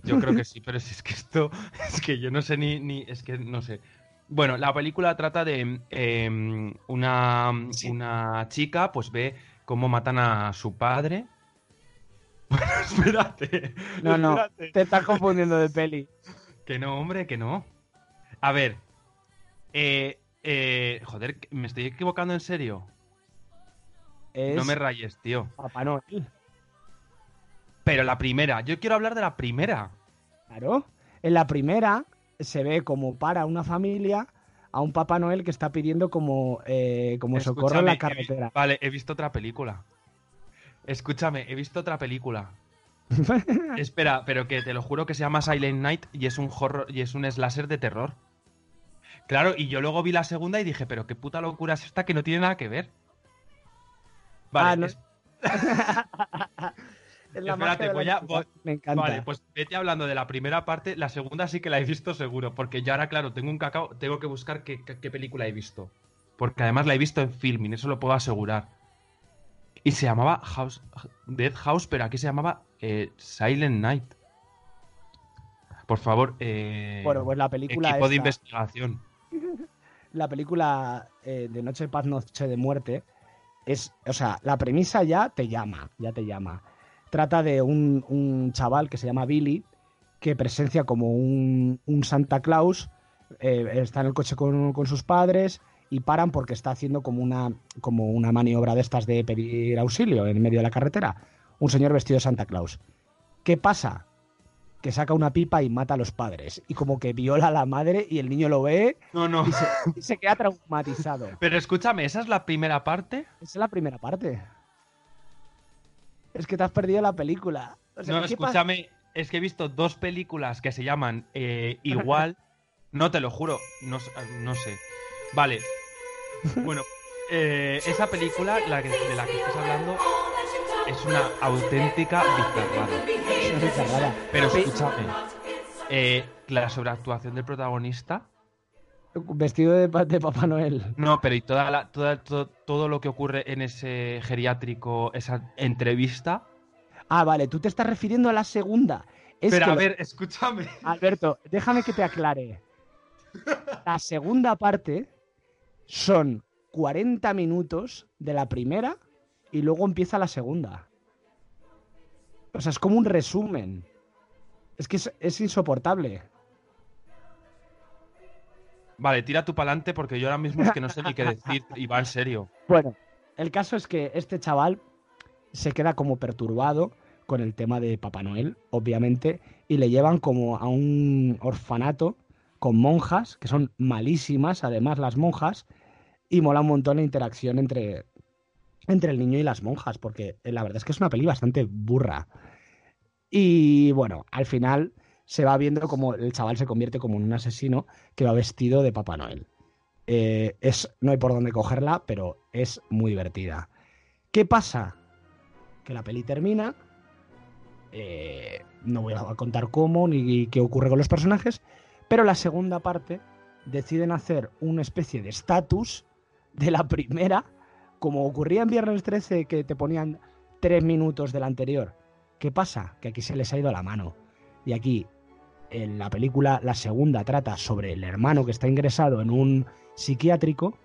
Yo creo que (laughs) sí, pero si es que esto, (laughs) es que yo no sé ni, ni es que no sé. Bueno, la película trata de em, una,
Sí.
una chica, pues ve cómo matan a su padre. (laughs) Bueno, espérate.
No, no,
espérate.
te estás confundiendo de peli. (laughs)
Que no, hombre, que no. A ver. Eh, eh, joder, ¿me estoy equivocando en serio?
Es
No me rayes, tío.
Papá Noel.
Pero la primera, yo quiero hablar de la primera.
Claro. En la primera se ve como para una familia a un Papá Noel que está pidiendo como, eh, como socorro en la
he
carretera.
Vale, he visto otra película. Escúchame, he visto otra película. (laughs) Espera, pero que te lo juro que se llama Silent Night y es un horror y es un slasher de terror. Claro, y yo luego vi la segunda y dije, pero qué puta locura es esta que no tiene nada que ver. Vale,
Ah, no-
es- (laughs)
Es la
Espérate, voy a-
Me encanta.
vale, pues vete hablando de la primera parte, la segunda sí que la he visto seguro, porque ya ahora, claro, tengo un cacao, tengo que buscar qué, qué- qué película he visto. Porque además la he visto en filming, eso lo puedo asegurar. Y se llamaba House, Dead House, pero aquí se llamaba eh, Silent Night. Por favor, eh,
Bueno, pues la película
equipo de investigación. (laughs)
la película eh, de Noche de Paz, Noche de Muerte es, o sea, la premisa ya te llama, ya te llama. Trata de un, un chaval que se llama Billy, que presencia como un, un Santa Claus, eh, está en el coche con, con sus padres y paran porque está haciendo como una, como una maniobra de estas de pedir auxilio en medio de la carretera. Un señor vestido de Santa Claus. ¿Qué pasa? Que saca una pipa y mata a los padres. Y como que viola a la madre y el niño lo ve
No, no.
y se, y se queda traumatizado. (laughs)
Pero escúchame, ¿esa es la primera parte?
Esa es la primera parte. Es que te has perdido la película. O sea,
no, escúchame, es que he visto dos películas que se llaman eh, igual. (laughs) no te lo juro, no, no sé. Vale. Bueno, eh, esa película la que- de la que estás hablando es una auténtica bizarrada.
Es una bizarrada.
Pero escúchame, eh, la sobreactuación del protagonista.
Vestido de, de Papá Noel.
No, pero y toda la, toda, to- todo lo que ocurre en ese geriátrico, esa entrevista.
Ah, vale, tú te estás refiriendo a la segunda. Es
pero
que
a
lo-
ver, escúchame.
Alberto, déjame que te aclare. La segunda parte son 40 minutos de la primera y luego empieza la segunda. O sea, es como un resumen. Es que es, es insoportable.
Vale, tira tu pa'lante porque yo ahora mismo es que no sé ni qué (laughs) decir y va en serio.
Bueno, el caso es que este chaval se queda como perturbado con el tema de Papá Noel, obviamente, y le llevan como a un orfanato con monjas, que son malísimas, además las monjas, y mola un montón la interacción entre, entre el niño y las monjas, porque eh, la verdad es que es una peli bastante burra. Y bueno, al final se va viendo como el chaval se convierte como en un asesino que va vestido de Papá Noel. Eh, es, no hay por dónde cogerla, pero es muy divertida. ¿Qué pasa? Que la peli termina. eh, no voy a contar cómo ni qué ocurre con los personajes, pero la segunda parte deciden hacer una especie de estatus de la primera, como ocurría en Viernes 13, que te ponían tres minutos del anterior. ¿Qué pasa? Que aquí se les ha ido la mano. Y aquí, en la película, la segunda trata sobre el hermano que está ingresado en un psiquiátrico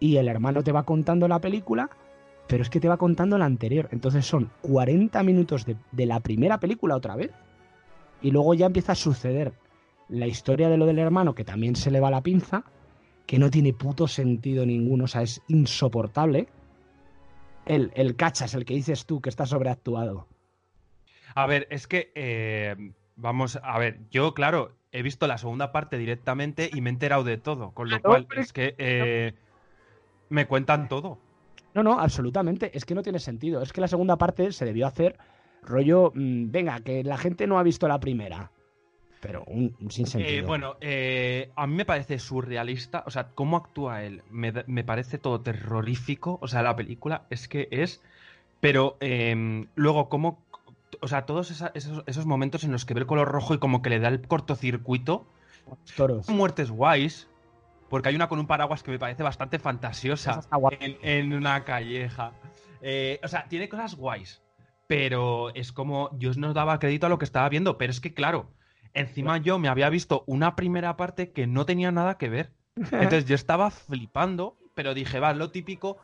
y el hermano te va contando la película, pero es que te va contando la anterior. Entonces son 40 minutos de, de la primera película otra vez. Y luego ya empieza a suceder la historia de lo del hermano, que también se le va la pinza, que no tiene puto sentido ninguno, o sea, es insoportable. El, el cachas, el que dices tú, que está sobreactuado.
A ver, es que eh, vamos a ver, yo claro, he visto la segunda parte directamente y me he enterado de todo, con lo
Claro,
cual es que eh, me cuentan todo.
No, no, absolutamente. Es que no tiene sentido. Es que la segunda parte se debió hacer rollo, mm, venga, que la gente no ha visto la primera. Pero un, un sin sentido.
Eh, bueno, eh, a mí me parece surrealista, o sea, cómo actúa él, me, me parece todo terrorífico, o sea, la película es que es, pero eh, luego cómo, o sea, todos esa- esos, esos momentos en los que ve el color rojo y como que le da el cortocircuito,
Toros.
muertes guays, porque hay una con un paraguas que me parece bastante fantasiosa en, en una calleja. Eh, o sea, tiene cosas guays, pero es como yo no daba crédito a lo que estaba viendo, pero es que claro, encima yo me había visto una primera parte que no tenía nada que ver. (laughs) Entonces yo estaba flipando, pero dije, va, lo típico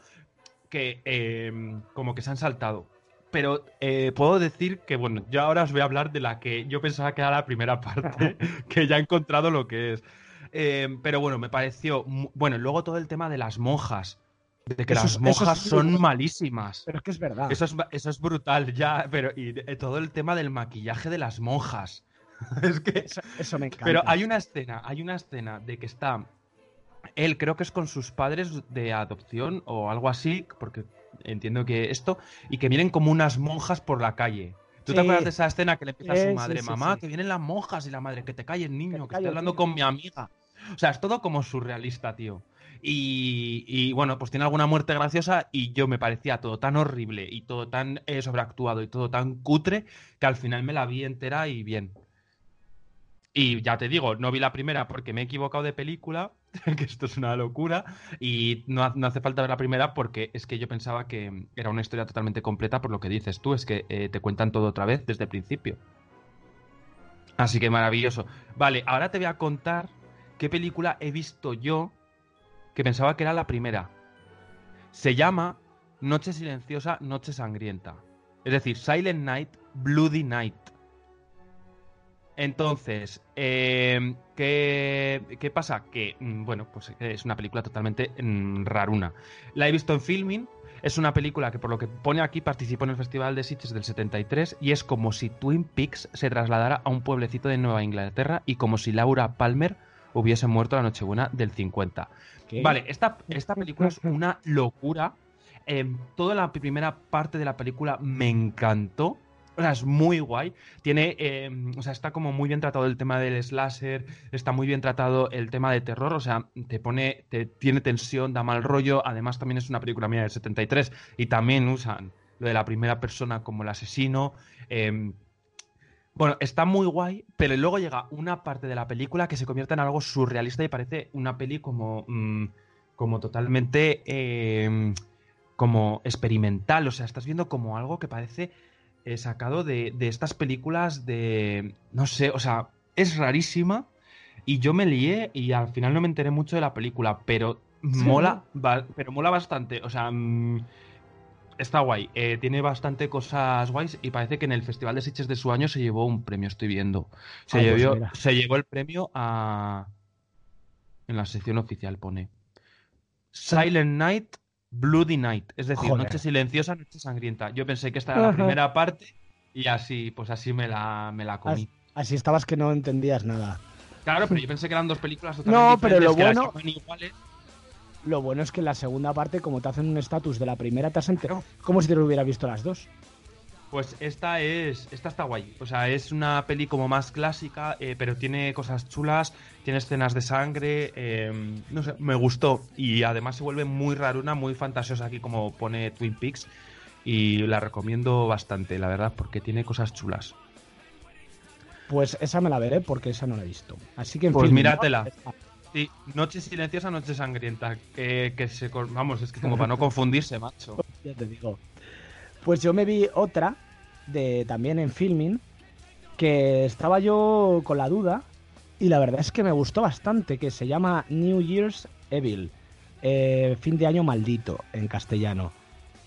que eh, como que se han saltado. Pero eh, puedo decir que, bueno, yo ahora os voy a hablar de la que yo pensaba que era la primera (laughs) parte, (laughs) que ya he encontrado lo que es. Eh, pero bueno, me pareció. Bueno, luego todo el tema de las monjas. De que
Eso
las monjas
es-
son malísimas.
Pero es que es verdad.
Eso es, eso es brutal, ya. Pero y todo el tema del maquillaje de las monjas. (laughs) es que.
Eso, eso me encanta.
Pero hay una escena, hay una escena de que está. Él creo que es con sus padres de adopción o algo así, porque entiendo que esto, y que vienen como unas monjas por la calle. ¿Tú te acuerdas de esa escena que le empieza a su madre,
sí,
mamá, que vienen las monjas y la madre, que te calles, niño, que,
calles,
estoy hablando
tío".
con mi amiga? O sea, es todo como surrealista, tío. Y, y, bueno, pues tiene alguna muerte graciosa y yo me parecía todo tan horrible y todo tan eh, sobreactuado y todo tan cutre que al final me la vi entera y bien. Y ya te digo, no vi la primera porque me he equivocado de película, (laughs) que esto es una locura, y no, no hace falta ver la primera porque es que yo pensaba que era una historia totalmente completa por lo que dices tú, es que eh, te cuentan todo otra vez desde el principio. Así que maravilloso. Vale, ahora te voy a contar qué película he visto yo que pensaba que era la primera. Se llama Noche Silenciosa, Noche Sangrienta. Es decir, Silent Night, Bloody Night. Entonces, eh, ¿qué, qué pasa? Que, mm, bueno, pues es una película totalmente mm, raruna. La he visto en filming. Es una película que, por lo que pone aquí, participó en el Festival de Sitges del 73 y es como si Twin Peaks se trasladara a un pueblecito de Nueva Inglaterra y como si Laura Palmer hubiese muerto la Nochebuena del 50.
¿Qué?
Vale, esta, esta película es una locura. Eh, toda la primera parte de la película me encantó. Es muy guay. Tiene, eh, o sea, está como muy bien tratado el tema del slasher, está muy bien tratado el tema de terror, o sea, te pone, te, tiene tensión, da mal rollo. Además, también es una película mía del 73 y también usan lo de la primera persona como el asesino. eh, bueno, está muy guay, pero luego llega una parte de la película que se convierte en algo surrealista y parece una peli como, mm, como totalmente eh, como experimental. O sea, estás viendo como algo que parece eh, sacado de, de estas películas de... No sé, o sea, es rarísima y yo me lié y al final no me enteré mucho de la película, pero mola, pero mola bastante. O sea, mm, está guay. Eh, tiene bastante cosas guays y parece que en el Festival de Sitges de su año se llevó un premio, estoy viendo. Se,
pues
llevó, se llevó el premio a... En la sección oficial pone. Silent Night, Bloody Night. Es decir,
Joder.
noche silenciosa, noche sangrienta. Yo pensé que esta era la primera parte y así, pues así me la, me la comí.
Así estabas que no entendías nada.
Claro, pero yo (laughs) pensé que eran dos películas totalmente
No, pero lo
que
bueno-
iguales.
Lo bueno es que en la segunda parte, como te hacen un estatus de la primera, te has enterado.
Claro.
Como si te lo hubiera visto las dos.
Pues esta es. Esta está guay. O sea, es una peli como más clásica, eh, pero tiene cosas chulas, tiene escenas de sangre. eh, no sé, me gustó. Y además se vuelve muy raruna, muy fantasiosa aquí, como pone Twin Peaks. Y la recomiendo bastante, la verdad, porque tiene cosas chulas.
Pues esa me la veré porque esa no la he visto. Así que en
Pues
fin,
míratela. Sí, Noche silenciosa, noche sangrienta. Que, que se. Vamos, es que como para no confundirse, macho.
Ya te digo. Pues yo me vi otra de también en filming que estaba yo con la duda y la verdad es que me gustó bastante que se llama New Year's Evil. eh, Fin de año maldito en castellano.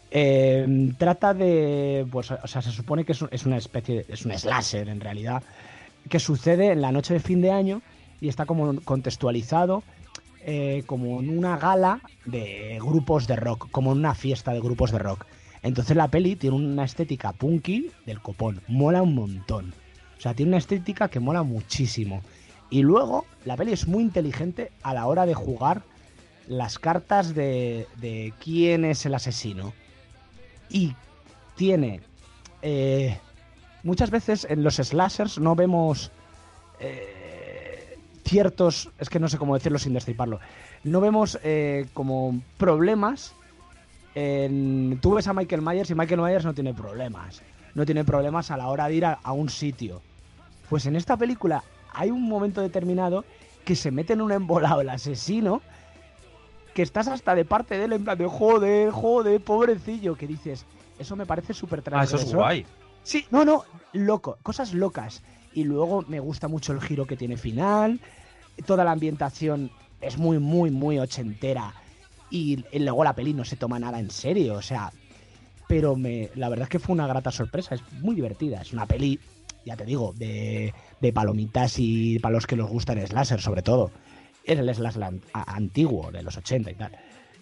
Eh, trata de, pues, o sea, se supone que es, un- es una especie, de- es un slasher en realidad, que sucede en la noche de fin de año y está como contextualizado eh, como en una gala de grupos de rock, como en una fiesta de grupos de rock. Entonces la peli tiene una estética punky del copón, mola un montón. O sea, tiene una estética que mola muchísimo. Y luego la peli es muy inteligente a la hora de jugar las cartas de, de quién es el asesino. Y tiene... eh, muchas veces en los slashers no vemos eh, ciertos... Es que no sé cómo decirlo sin destriparlo. No vemos eh, como problemas en- tú ves a Michael Myers y Michael Myers no tiene problemas. No tiene problemas a la hora de ir a, a un sitio. Pues en esta película hay un momento determinado que se mete en un embolado el asesino que estás hasta de parte de él en plan de joder, joder, pobrecillo, que dices, eso me parece súper
Ah, eso es
transgresor.
guay.
Sí, no, no, loco, cosas locas. Y luego me gusta mucho el giro que tiene final. Toda la ambientación es muy, muy, muy ochentera. Y, luego la peli no se toma nada en serio, o sea. Pero me, la verdad es que fue una grata sorpresa, es muy divertida. Es una peli, ya te digo, de, de palomitas y para los que nos gustan el slasher, sobre todo. Es el slasher antiguo, de los 80 y tal.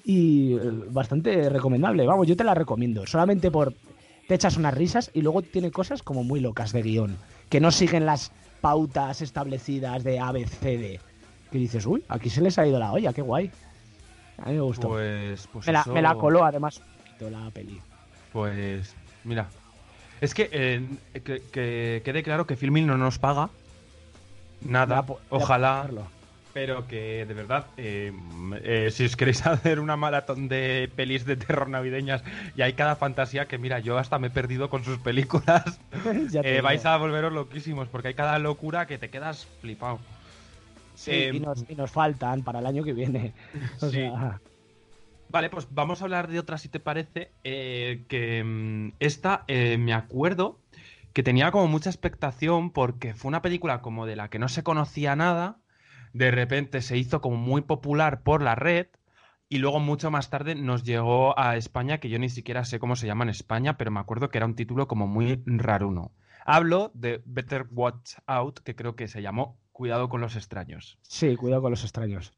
Y eh, bastante recomendable, vamos, yo te la recomiendo. Solamente por te echas unas risas y luego tiene cosas como muy locas de guion, que no siguen las pautas establecidas de ABCD. Que dices, uy, aquí se les ha ido la olla, qué guay. A mí me gustó.
Pues, pues
me, la,
eso-
me la coló además un poquito la peli.
Pues, mira. Es que, eh, que, que quede claro que Filmin no nos paga nada.
Ya ya
Ojalá. Pero que de verdad, eh, eh, si os queréis (laughs) hacer una maratón de pelis de terror navideñas y hay cada fantasía que mira, yo hasta me he perdido con sus películas, (laughs) eh, vais a volveros loquísimos porque hay cada locura que te quedas flipado.
Sí,
eh,
y, nos, y nos faltan para el año que viene. (laughs) O
Sí.
sea,
Vale, pues vamos a hablar de otra, si te parece. eh, que mm, esta, eh, me acuerdo que tenía como mucha expectación porque fue una película como de la que no se conocía nada. De repente se hizo como muy popular por la red. Y luego mucho más tarde nos llegó a España, que yo ni siquiera sé cómo se llama en España, pero me acuerdo que era un título como muy raruno. Hablo de Better Watch Out, que creo que se llamó Cuidado con los extraños.
sí, cuidado con los extraños.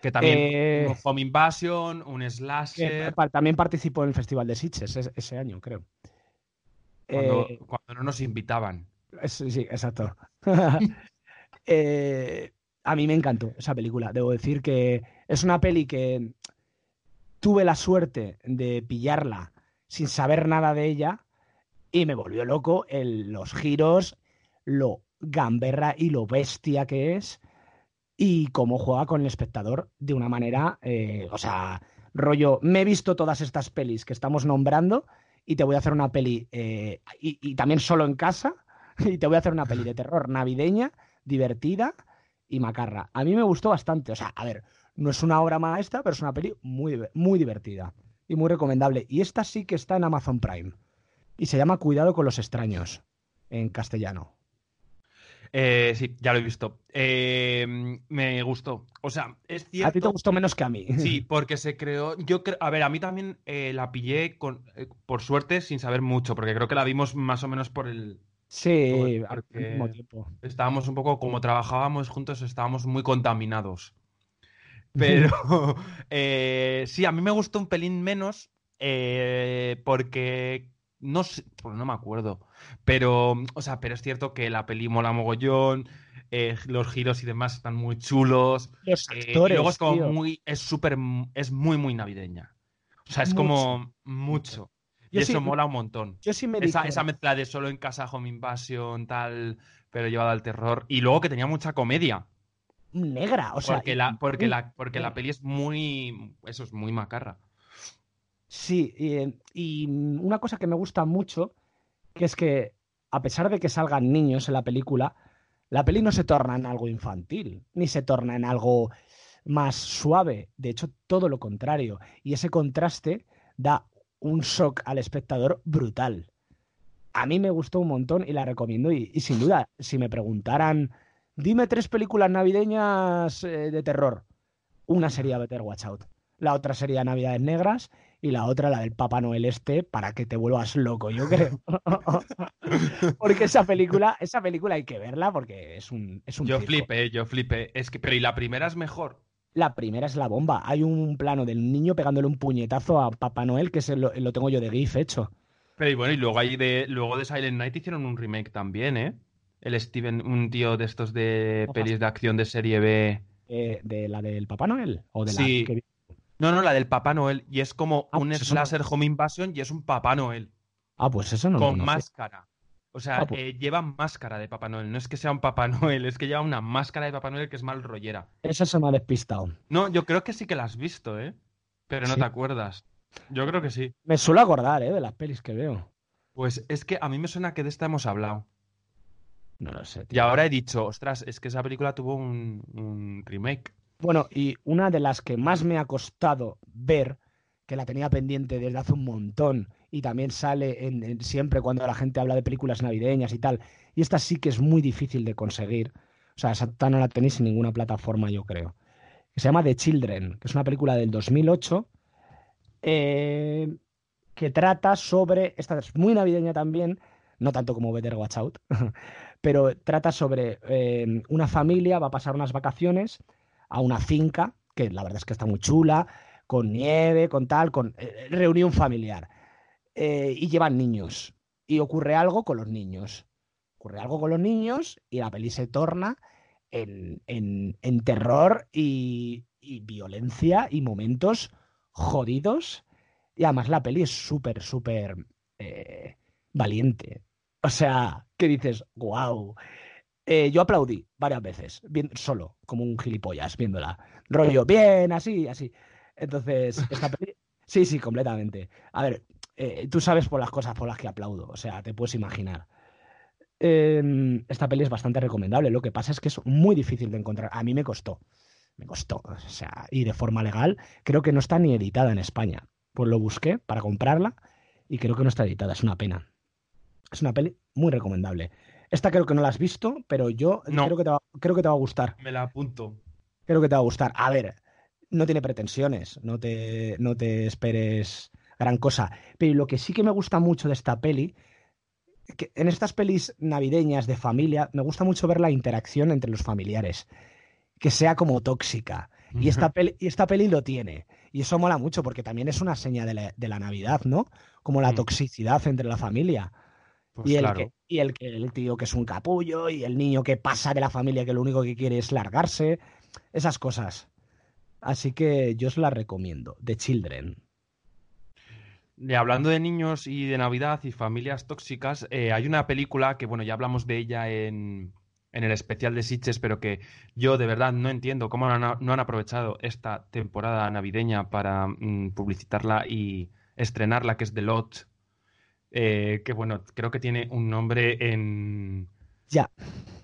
Que también
Eh,
un Home Invasion, un slasher.
también participó en el Festival de Sitges ese, ese año, creo.
Cuando,
Eh,
cuando no nos invitaban.
Es- sí, exacto. (laughs) Eh, a mí me encantó esa película. Debo decir que es una peli que tuve la suerte de pillarla sin saber nada de ella y me volvió loco el- los giros, lo gamberra y lo bestia que es y cómo juega con el espectador de una manera, eh, o sea, rollo, me he visto todas estas pelis que estamos nombrando y te voy a hacer una peli, eh, y, y también solo en casa, (laughs) y te voy a hacer una peli de (laughs) terror navideña, divertida y macarra. A mí me gustó bastante, o sea, a ver, no es una obra maestra, pero es una peli muy, muy divertida y muy recomendable. Y esta sí que está en Amazon Prime y se llama Cuidado con los extraños en castellano.
Eh, sí, ya lo he visto. Eh, me gustó. O sea, es cierto.
A ti te gustó menos que a mí.
Sí, (laughs) porque se creó. Yo creo. A ver, a mí también eh, la pillé con, por suerte sin saber mucho, porque creo que la vimos más o menos por el.
Sí,
Por-
al mismo tiempo.
Estábamos un poco, como trabajábamos juntos, estábamos muy contaminados. Pero (laughs) (laughs) sí, a mí me gustó un pelín menos porque no sé, pues no me acuerdo. Pero, o sea, pero es cierto que la peli mola mogollón, eh, los giros y demás están muy chulos.
Los
eh, y luego es como
tío.
muy, es súper, es muy, muy navideña. O sea, es
Mucho,
como mucho. Y
Yo
eso
sí-
mola un montón.
Yo sí me
Esa, esa mezcla de solo en casa, home invasion, tal, pero llevada al terror. Y luego que tenía mucha comedia.
negra, o sea,
porque la, porque la, porque la
negra.
peli es muy. Eso es muy macarra.
Sí, y, una cosa que me gusta mucho, que es que a pesar de que salgan niños en la película, la peli no se torna en algo infantil, ni se torna en algo más suave. De hecho, todo lo contrario. Y ese contraste da un shock al espectador brutal. A mí me gustó un montón y la recomiendo. Y, y sin duda, si me preguntaran, dime tres películas navideñas eh, de terror, una sería Better Watch Out. la otra sería Navidades Negras y la otra la del Papá Noel este para que te vuelvas loco, yo creo. (laughs) porque esa película, esa película hay que verla porque es un, es un
Yo
circo.
flipé, yo flipé. Es que, pero y la primera es mejor.
La primera es la bomba. Hay un plano del niño pegándole un puñetazo a Papá Noel, que ese lo, lo tengo yo de GIF hecho.
Pero y bueno, y luego ahí de, luego de Silent Night hicieron un remake también, ¿eh? El Steven, un tío de estos de pelis de acción de serie B.
Eh, ¿De la del Papá Noel? ¿O de
Sí.
la que-
No, no, la del Papá Noel. Y es como
Ah,
un
pues no-
slasher home invasion y es un Papá Noel.
Ah, pues eso no
con máscara. O sea,
Ah, pues-
eh, lleva máscara de Papá Noel. No es que sea un Papá (laughs) Noel, es que lleva una máscara de Papá Noel que es mal rollera.
Eso se me ha despistado.
No, yo creo que sí que la has visto, ¿eh? Pero no
Sí.
te acuerdas. Yo creo que sí.
Me suelo acordar, ¿eh? De las pelis que veo.
Pues es que a mí me suena que de esta hemos hablado.
No lo sé,
Y
tío.
ahora he dicho, ostras, es que esa película tuvo un, un remake.
Bueno, y una de las que más me ha costado ver, que la tenía pendiente desde hace un montón, y también sale en, siempre cuando la gente habla de películas navideñas y tal, y esta sí que es muy difícil de conseguir. O sea, esa no la tenéis en ninguna plataforma, yo creo. Se llama The Children, que es una película del 2008, eh, que trata sobre, esta es muy navideña también, no tanto como Better Watch Out, (laughs) pero trata sobre eh, una familia, va a pasar unas vacaciones a una finca, que la verdad es que está muy chula, con nieve, con tal, con eh, reunión familiar. Eh, y llevan niños. Y ocurre algo con los niños. Ocurre algo con los niños y la peli se torna en, en- en terror y, y violencia y momentos jodidos. Y además la peli es súper, súper eh, valiente. O sea, que dices, wow. Yo aplaudí varias veces, bien, solo, como un gilipollas, viéndola. Rollo, bien, así, así. Entonces, (laughs) esta peli. Sí, sí, completamente. A ver, eh, tú sabes por las cosas por las que aplaudo, o sea, te puedes imaginar. Eh, esta peli es bastante recomendable. Lo que pasa es que es muy difícil de encontrar. A mí me costó. Me costó. O sea, y de forma legal, creo que no está ni editada en España. Pues lo busqué para comprarla y creo que no está editada. Es una pena. Es una peli muy recomendable. Esta creo que no la has visto, pero yo
No.
creo, que te va, creo que te va a gustar.
Me la apunto.
Creo que te va a gustar. A ver, no tiene pretensiones, no te, no te esperes gran cosa. Pero lo que sí que me gusta mucho de esta peli, que en estas pelis navideñas de familia, me gusta mucho ver la interacción entre los familiares, que sea como tóxica. Y esta peli, y esta peli lo tiene. Y eso mola mucho porque también es una seña de la, de la Navidad, ¿no? Como la
Mm.
toxicidad entre la familia.
Pues
y el,
claro.
que, y el, que- el tío que es un capullo, y el niño que pasa de la familia que lo único que quiere es largarse, esas cosas. Así que yo os la recomiendo, The Children.
Y hablando de niños y de Navidad y familias tóxicas, eh, hay una película que, bueno, ya hablamos de ella en, en el especial de Sitges, pero que yo de verdad no entiendo cómo no han, no han aprovechado esta temporada navideña para mm, publicitarla y estrenarla, que es The Lot. Eh, que bueno, creo que tiene un nombre en.
Ya.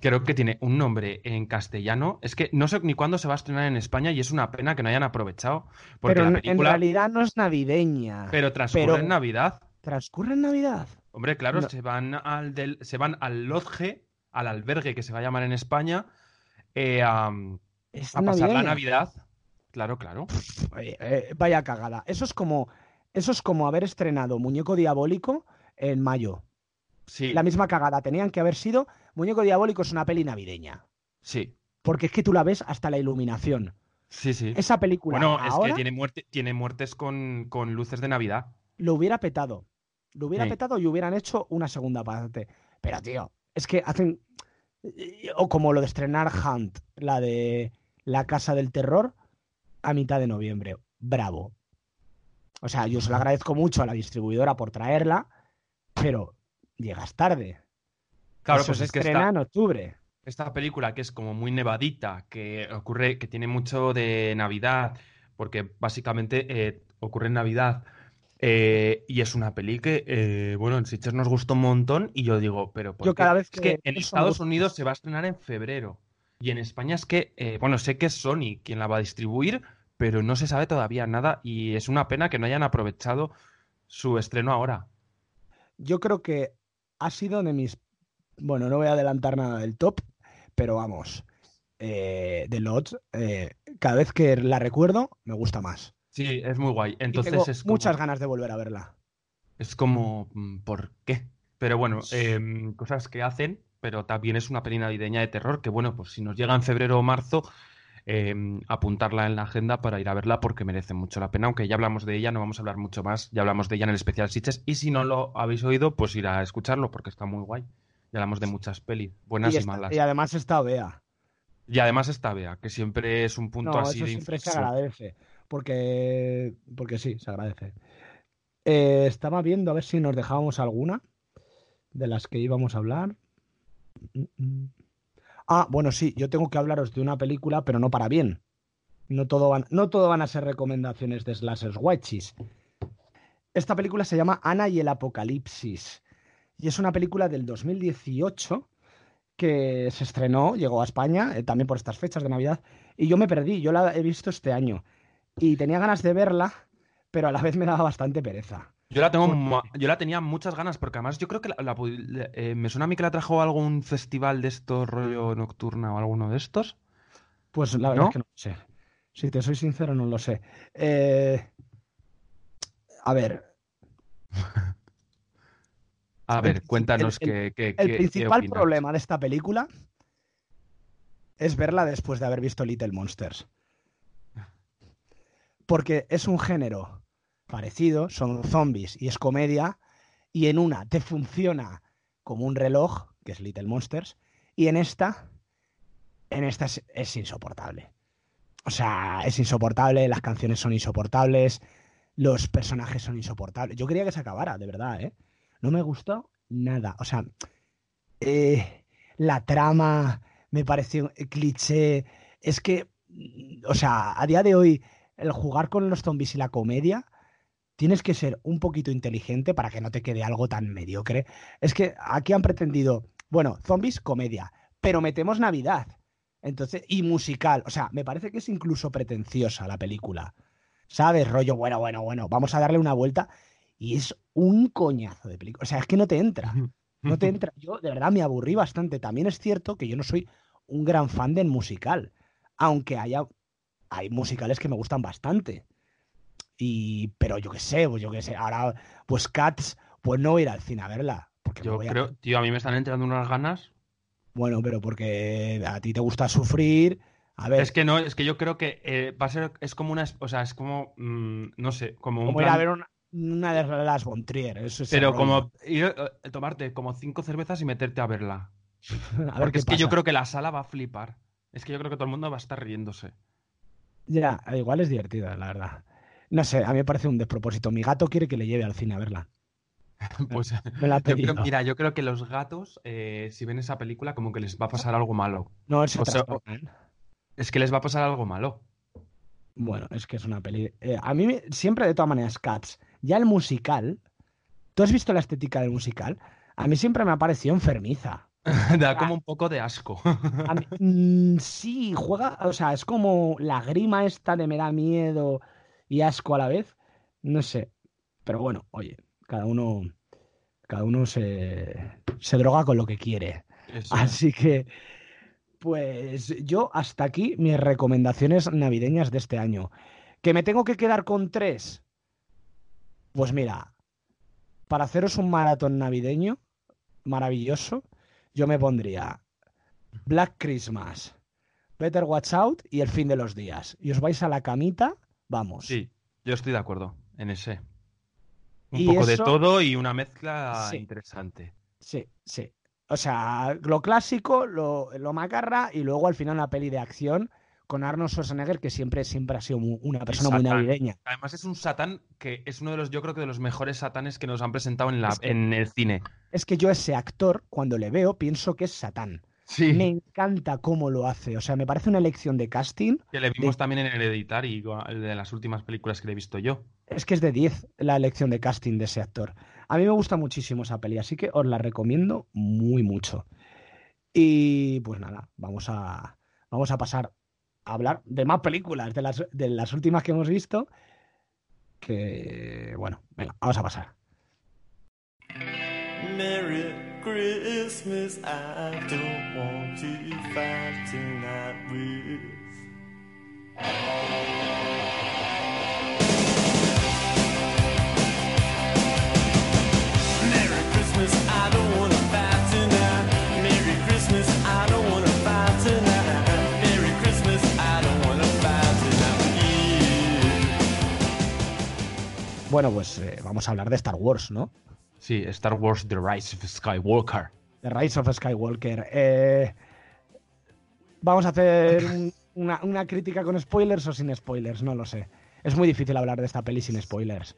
Creo que tiene un nombre en castellano. Es que no sé ni cuándo se va a estrenar en España y es una pena que no hayan aprovechado. Porque
Pero
la
en- en
película.
realidad no es navideña.
Pero transcurre
pero-
en Navidad.
¿Transcurre en Navidad?
Hombre, claro,
No.
se van al del, se van al lodge, al albergue que se va a llamar en España, eh, a,
Es
a pasar la. Navidad. Claro, claro.
Eh, vaya cagada. Eso es como eso es como haber estrenado Muñeco Diabólico en mayo.
Sí,
La misma cagada. Tenían que haber sido Muñeco Diabólico es una peli navideña.
sí,
Porque es que tú la ves hasta la iluminación.
sí, sí.
Esa película
Bueno, es que tiene, muerte, tiene muertes con, con luces de Navidad.
lo hubiera petado. Lo hubiera
Sí.
petado y hubieran hecho una segunda parte. Pero, tío, es que hacen. O como lo de estrenar Hunt, la de La Casa del Terror, a mitad de noviembre. Bravo. O sea, yo se lo agradezco mucho a la distribuidora por traerla, pero llegas tarde.
Claro,
Eso
pues
se
es que
estrena
esta,
en octubre.
esta película que es como muy nevadita, que ocurre, que tiene mucho de Navidad, porque básicamente eh, ocurre en Navidad. eh, y es una peli que, eh, bueno, en Sitges nos gustó un montón y yo digo, pero ¿por
Yo
qué?
cada vez
Es que
que
en Estados. Unidos se va a estrenar en febrero y en España es que, bueno, sé que es Sony quien la va a distribuir, pero no se sabe todavía nada y es una pena que no hayan aprovechado su estreno ahora.
Yo creo que ha sido de mis. Bueno, no voy a adelantar nada del top, pero vamos. Eh, The Lodge, eh, cada vez que la recuerdo, me gusta más.
Sí, es muy guay.
Y
Entonces
tengo
es como,
muchas ganas de volver a verla.
es como, mm, ¿por qué? Pero bueno, em, cosas que hacen, pero también es una peli navideña de terror que, bueno, pues si nos llega en febrero o marzo, em, apuntarla en la agenda para ir a verla porque merece mucho la pena. Aunque ya hablamos de ella, no vamos a hablar mucho más. Ya hablamos de ella en el especial Sitches. Y si no lo habéis oído, pues ir a escucharlo porque está muy guay. Ya hablamos de muchas pelis, buenas
Y,
y,
está-
malas.
y además está Bea.
Y además está Bea, que siempre es un punto
No,
así
eso
de
siempre se agradece. Porque, porque sí, se agradece. Eh, estaba viendo a ver si nos dejábamos alguna de las que íbamos a hablar. Mm, mm. Ah, bueno, sí, yo tengo que hablaros de una película, pero no para bien. No todo van, no todo van a ser recomendaciones de slashers guachis. Esta película se llama Ana y el Apocalipsis. Y es una película del 2018 que se estrenó, llegó a España, eh, también por estas fechas de Navidad, y yo me perdí, yo la he visto este año. Y tenía ganas de verla, pero a la vez me daba bastante pereza.
Yo la tengo, ma- yo la tenía muchas ganas porque además yo creo que la, la pu- eh, me suena a mí que la trajo a algún festival de estos rollo nocturna o alguno de estos.
Pues la verdad
¿No?
es que no lo sé. Si te soy sincero, no lo sé. Eh, a ver, (laughs)
A ver, cuéntanos
el-
qué, qué-
el
qué-
principal problema de esta película es verla después de haber visto Little Monsters. Porque es un género parecido, son zombies y es comedia, y en una te funciona como un reloj, que es Little Monsters, y en esta, en esta es, insoportable. O sea, es insoportable, las canciones son insoportables, los personajes son insoportables. Yo quería que se acabara, de verdad, ¿eh? No me gustó nada. O sea, eh, la trama me pareció cliché. Es que, o sea, a día de hoy, el jugar con los zombies y la comedia, tienes que ser un poquito inteligente para que no te quede algo tan mediocre. Es que aquí han pretendido, bueno, zombies, comedia, pero metemos Navidad. Entonces, y musical. O sea, me parece que es incluso pretenciosa la película. ¿Sabes? Rollo, bueno, bueno, bueno, vamos a darle una vuelta. Y es un coñazo de película. O sea, es que no te entra. No te (laughs) entra. Yo de verdad me aburrí bastante. También es cierto que yo no soy un gran fan del musical. Aunque haya. Hay musicales que me gustan bastante. Y. Pero yo qué sé, pues yo qué sé. Ahora, pues Cats, pues no voy a ir al cine a verla. Porque
Yo
voy a-
creo, tío, a mí me están entrando unas ganas.
Bueno, pero porque a ti te gusta sufrir. A ver,
Es que no, es que yo creo que eh, va a ser, es como una, o sea, es como, mm, no sé, como un
ir
plan-
a ver una, una de las Von Trier. Eso es
pero como ir, eh, tomarte como cinco cervezas y meterte a verla. (laughs)
A ver
Porque es que yo creo que la sala va a flipar. Es que yo creo que todo el mundo va a estar riéndose.
Ya, igual es divertida, la verdad. No sé, a mí me parece un despropósito. Mi gato quiere que le lleve al cine a verla. (laughs)
Pues
Me la
yo creo- mira, yo creo que los gatos, eh, si ven esa película, como que les va a pasar algo malo.
No, se
o sea. Es que les va a pasar algo malo.
Bueno, es que es una peli. eh, a mí me- siempre, de todas maneras, Cats, ya el musical. ¿Tú has visto la estética del musical? A mí siempre me ha parecido enfermiza. (laughs)
da como un poco de asco.
Mí- mm, sí, juega, o sea, es como la grima esta de me da miedo y asco a la vez. No sé. Pero bueno, oye, cada uno, cada uno se, se droga con lo que quiere.
Eso.
Así que, pues yo hasta aquí mis recomendaciones navideñas de este año. ¿Que me tengo que quedar con tres? Pues mira, para haceros un maratón navideño maravilloso, yo me pondría Black Christmas, Better Watch Out y El fin de los días. Y os vais a la camita, vamos.
Sí, yo estoy de acuerdo en ese. Un
Y
poco de todo y una mezcla
Sí.
interesante.
Sí, sí. O sea, lo clásico, lo, lo macarra y luego al final una peli de acción con Arnold Schwarzenegger, que siempre, siempre ha sido una persona muy navideña.
Además es un satán que es uno de los, yo creo que de los mejores satanes que nos han presentado en, la,
Es que-
en el cine.
Es que yo ese actor, cuando le veo, pienso que es Satán.
Sí.
Me encanta cómo lo hace. O sea, me parece una elección de casting.
Que le vimos también en Hereditary, el de las últimas películas que le he visto yo.
Es que es de 10 la elección de casting de ese actor. A mí me gusta muchísimo esa peli, así que os la recomiendo muy mucho. Y pues nada, vamos a, vamos a pasar a hablar de más películas, de las, de las últimas que hemos visto. Que bueno, venga, vamos a pasar.
Christmas I don't want to fight tonight with.
Bueno, pues eh, vamos a hablar de Star Wars, ¿no?
Sí, Star Wars The Rise of Skywalker.
The Rise of Skywalker. Eh, vamos a hacer un- una, una crítica con spoilers o sin spoilers, no lo sé. Es muy difícil hablar de esta peli sin spoilers.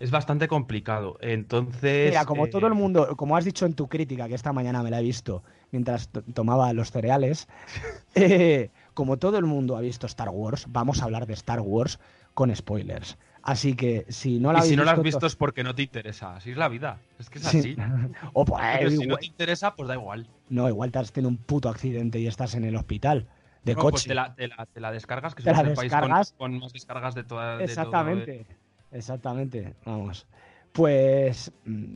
Es bastante complicado. Entonces.
Mira, como
eh,
todo el mundo, como has dicho en tu crítica, que esta mañana me la he visto mientras to- tomaba los cereales, (laughs) eh, como todo el mundo ha visto Star Wars, vamos a hablar de Star Wars con spoilers. Así que si no la
Y
habéis
si no lo has
to-
visto es porque no te interesa. Así es la vida. Es que es
Sí.
así. (laughs)
o pues,
Pero si no te interesa, pues da igual.
no, igual te has tenido un puto accidente y estás en el hospital de
No, pues
coche.
te, la, te la- te la descargas, que
Te
somos
la
el país con,
descargas.
con más descargas de toda. de todo
Exactamente, exactamente. Vamos. Pues mm,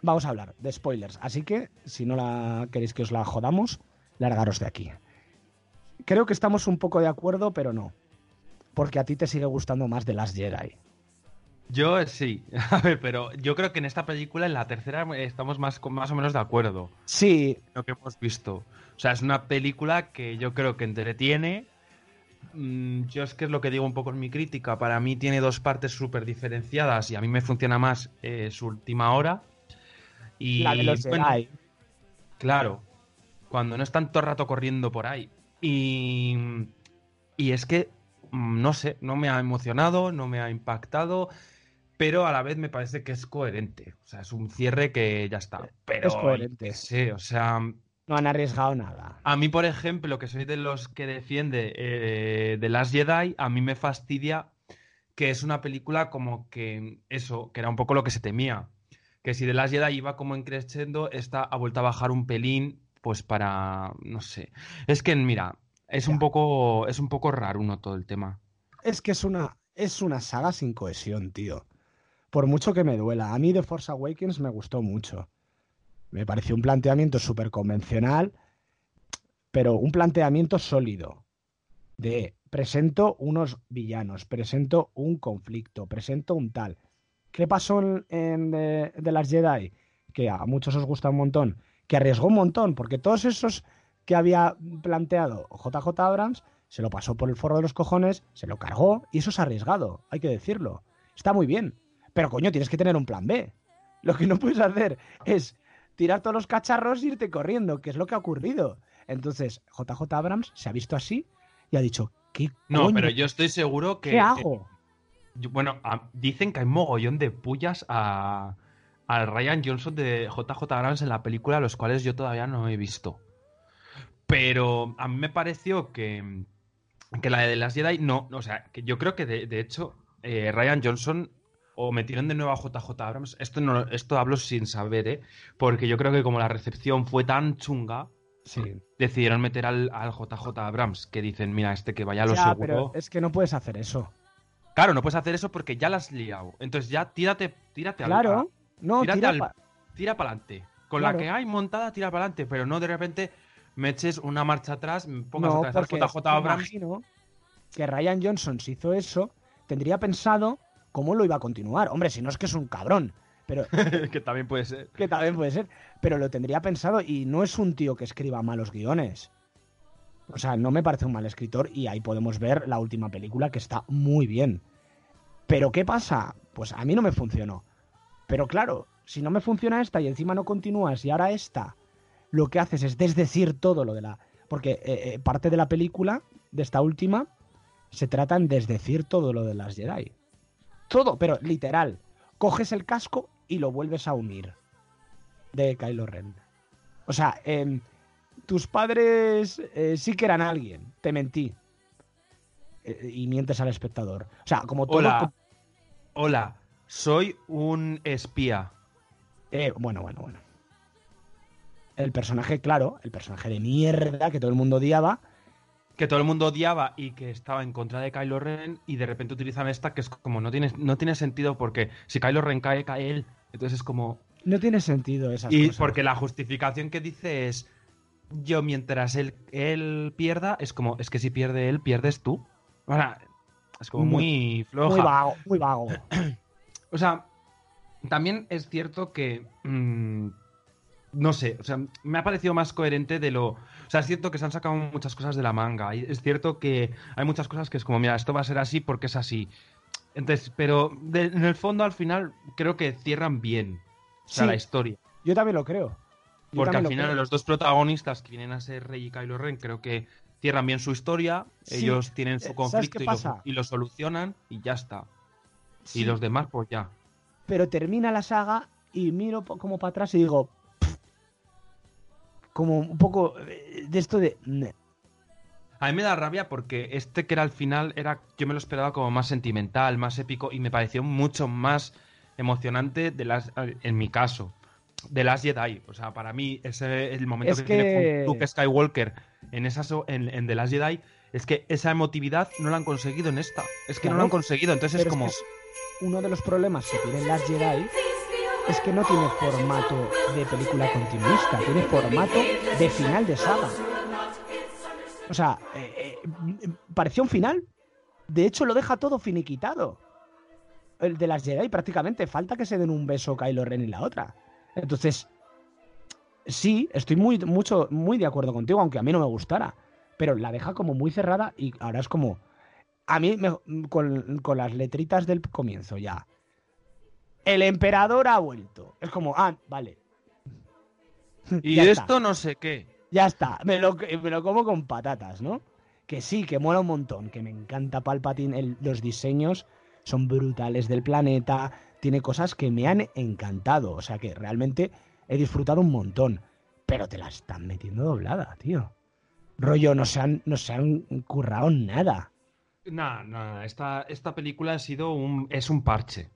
vamos a hablar de spoilers. Así que, si no la queréis que os la jodamos, largaros de aquí. Creo que estamos un poco de acuerdo, pero no. Porque a ti te sigue gustando más de las Jedi.
Yo eh, sí, (laughs) a ver, pero yo creo que en esta película, en la tercera, eh, estamos más, más o menos de acuerdo.
Sí,
Lo que hemos visto. O sea, es una película que yo creo que entretiene. Mm, Yo es que es lo que digo un poco en mi crítica. Para mí tiene dos partes súper diferenciadas y a mí me funciona más eh, su última hora. Y,
la de los
bueno. Claro, cuando no están todo el rato corriendo por ahí. Y, y es que, mm, no sé, no me ha emocionado, no me ha impactado, pero a la vez me parece que es coherente. O sea, es un cierre que ya está. Pero,
Es coherente.
Sí, o sea,
No han arriesgado nada.
a mí, por ejemplo, que soy de los que defiende eh, The Last Jedi, a mí me fastidia que es una película como que eso, que era un poco lo que se temía. Que si The Last Jedi iba como en crescendo, esta ha vuelto a bajar un pelín, pues para, no sé. Es que, mira, es un poco, es un poco raro uno todo el tema.
Es que es una, es una saga sin cohesión, tío. Por mucho que me duela. A mí The Force Awakens me gustó mucho. Me pareció un planteamiento súper convencional, pero un planteamiento sólido. De presento unos villanos, presento un conflicto, presento un tal. ¿Qué pasó en, en The Last Jedi? Que a muchos os gusta un montón. Que arriesgó un montón, porque todos esos que había planteado JJ Abrams se lo pasó por el forro de los cojones, se lo cargó y eso es arriesgado, hay que decirlo. Está muy bien, pero coño, tienes que tener un plan B. Lo que no puedes hacer es tirar todos los cacharros e irte corriendo, que es lo que ha ocurrido. Entonces, JJ Abrams se ha visto así y ha dicho, ¿qué
No,
coño?
pero yo estoy seguro que...
¿Qué hago?
Bueno, a- dicen que hay mogollón de pullas a, al Ryan Johnson de JJ Abrams en la película, los cuales yo todavía no he visto. Pero a mí me pareció que, que la de las Jedi, no, o sea, que yo creo que de, de hecho eh, Ryan Johnson o metieron de nuevo a JJ Abrams, esto, no, esto hablo sin saber, ¿eh? Porque yo creo que como la recepción fue tan chunga,
Sí.
decidieron meter al, al JJ Abrams, que dicen, mira, este que vaya a lo
Ya,
seguro.
pero es que no puedes hacer eso.
Claro, no puedes hacer eso porque ya la has liado. Entonces ya tírate, tírate al-
Claro, no,
tírate
tira
al-
pa-
tira para adelante. Con
Claro.
la que hay montada, tira para adelante, pero no de repente me eches una marcha atrás, me pongas
no,
otra vez JJ Abrams.
imagino que Ryan Johnson, si hizo eso, tendría pensado cómo lo iba a continuar. Hombre, si no es que es un cabrón, pero (laughs)
que también puede ser.
que también puede ser, pero lo tendría pensado y no es un tío que escriba malos guiones. O sea, no me parece un mal escritor y ahí podemos ver la última película que está muy bien. Pero ¿qué pasa? Pues a mí no me funcionó. Pero claro, si no me funciona esta y encima no continúas y ahora esta, lo que haces es desdecir todo lo de la... Porque eh, eh, parte de la película, de esta última, se trata en desdecir todo lo de las Jedi. Todo, pero literal. Coges el casco y lo vuelves a unir. De Kylo Ren. O sea, em, tus padres eh, sí que eran alguien. Te mentí. Eh, y mientes al espectador. O sea, como todo...
Hola. Hola, soy un espía.
Eh, bueno, bueno, bueno. El personaje, claro, el personaje de mierda que todo el mundo odiaba,
Que todo el mundo odiaba y que estaba en contra de Kylo Ren y de repente utilizan esta que es como no tiene, no tiene sentido porque si Kylo Ren cae, cae él. Entonces es como...
no tiene sentido esas
Y
cosas.
porque la justificación que dice es yo mientras él, él pierda, es como, es que si pierde él, pierdes tú. O sea, es como muy, floja.
Muy vago, muy vago. (clears throat)
O sea, también es cierto que. mm, no sé, o sea, me ha parecido más coherente de lo. O sea, es cierto que se han sacado muchas cosas de la manga. Y es cierto que hay muchas cosas que es como, mira, esto va a ser así porque es así. Entonces, pero de- en el fondo al final creo que cierran bien. O sea,
Sí.
la historia.
Yo también lo creo. Yo
Porque al final los dos protagonistas que vienen a ser Rey y Kylo Ren creo que cierran bien su historia.
Sí.
Ellos tienen
Eh,
su
¿sabes
conflicto y lo,
pasa?
y lo solucionan y ya está.
Sí,
Y los demás, pues ya.
Pero termina la saga y miro como para atrás y digo. Como un poco eh, de esto de.
A mí me da rabia porque este que era al final era yo me lo esperaba como más sentimental, más épico y me pareció mucho más emocionante de las en mi caso de las Jedi, o sea, para mí ese el momento
Es
que, tiene
que-
Luke Skywalker en esas en, en The Last Jedi es que esa emotividad no la han conseguido en esta, es que no lo han conseguido, entonces
Pero
es como
es uno de los problemas que tienen las Jedi es que no tiene formato de película continuista, tiene formato de final de saga. O sea, eh, eh, parecía un final. De hecho, lo deja todo finiquitado. El de las Jedi prácticamente. Falta que se den un beso Kylo Ren y la otra. Entonces, sí, estoy muy, mucho, muy de acuerdo contigo, aunque a mí no me gustara. Pero la deja como muy cerrada y ahora es como... A mí, me- con, con las letritas del comienzo ya. El emperador ha vuelto. Es como, ah, vale.
y
está.
esto no sé qué.
Ya está, me lo, me lo como con patatas, ¿no? Que sí, que mola un montón, que me encanta Palpatine, el- los diseños son brutales del planeta, tiene cosas que me han encantado, o sea que realmente he disfrutado un montón, pero te la están metiendo doblada, tío. Rollo, no se han, no se han currado nada.
Nada, nada, esta esta película ha sido un es un parche.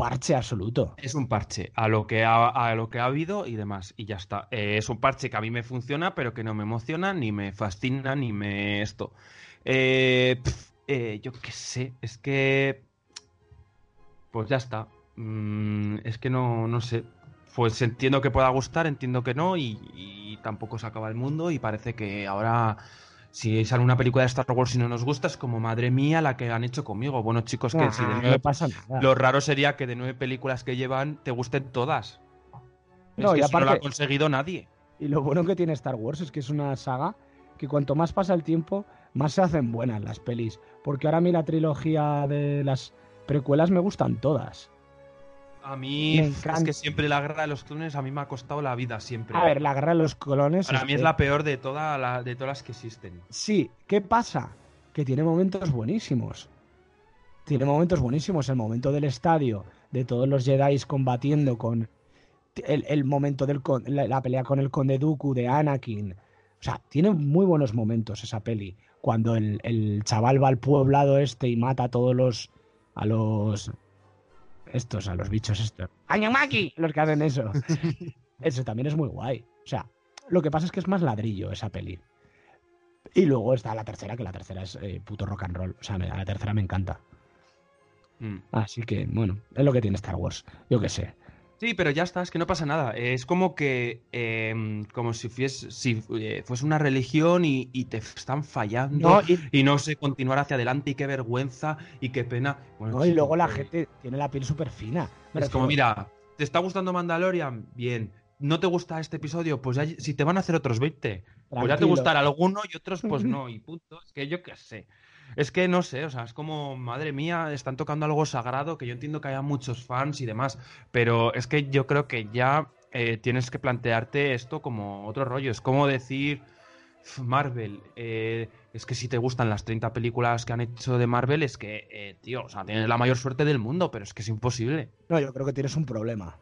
Parche absoluto.
Es un parche a lo que ha, a lo que ha habido y demás. Y ya está. Eh, es un parche que a mí me funciona, pero que no me emociona, ni me fascina, ni me esto. Eh, eh, yo qué sé. Es que. Pues ya está. Mm, es que no, no sé. Pues entiendo que pueda gustar, entiendo que no, y tampoco se acaba el mundo. Y parece que ahora. Si sale una película de Star Wars y no nos gusta, es como madre mía la que han hecho conmigo. Bueno, chicos, que si de
no
nueve
pasa (laughs) nada.
lo raro sería que de nueve películas que llevan te gusten todas. Es
No,
que
y
eso no lo ha conseguido nadie.
Y lo bueno que tiene Star Wars es que es una saga que cuanto más pasa el tiempo, más se hacen buenas las pelis. Porque ahora a mí la trilogía de las precuelas me gustan todas.
A mí
Me
es que siempre la guerra de los clones a mí me ha costado la vida siempre.
A ver, la guerra de los clones.
Para mí es la peor de, toda la, de todas las que existen.
Sí, ¿qué pasa? Que tiene momentos buenísimos. Tiene momentos buenísimos. El momento del estadio, de todos los Jedi combatiendo con. El, el momento de la, la pelea con el Conde Dooku de Anakin. O sea, tiene muy buenos momentos esa peli. Cuando el, el chaval va al poblado este y mata a todos los. a los. Estos, a los bichos estos. ¡Añamaki! Los que hacen eso. (laughs) eso también es muy guay. O sea, lo que pasa es que es más ladrillo esa peli. Y luego está la tercera, que la tercera es eh, puto rock and roll. O sea, me- la tercera me encanta.
Mm.
Así que, bueno, es lo que tiene Star Wars. Yo qué sé.
Sí, pero ya está, es que no pasa nada. Es como que. eh, como si fuese, si eh, fuese una religión y, y te están fallando.
No, y,
Y no sé continuar hacia adelante y qué vergüenza y qué pena. Bueno,
no, y luego la
pues,
gente tiene la piel súper fina.
Es como, mira, ¿te está gustando Mandalorian? Bien. ¿No te gusta este episodio? Pues ya, si te van a hacer otros 20, pues ya te
Tranquilo.
gustará alguno y otros pues (laughs) no, y punto. Es que yo qué sé. Es que no sé, o sea, es como, madre mía, están tocando algo sagrado, que yo entiendo que haya muchos fans y demás, pero es que yo creo que ya eh, tienes que plantearte esto como otro rollo. Es como decir, "Uf, Marvel, eh, es que si te gustan las 30 películas que han hecho de Marvel, es que, eh, tío, o sea, tienes la mayor suerte del mundo, pero es que es imposible.
No, yo creo que tienes un problema.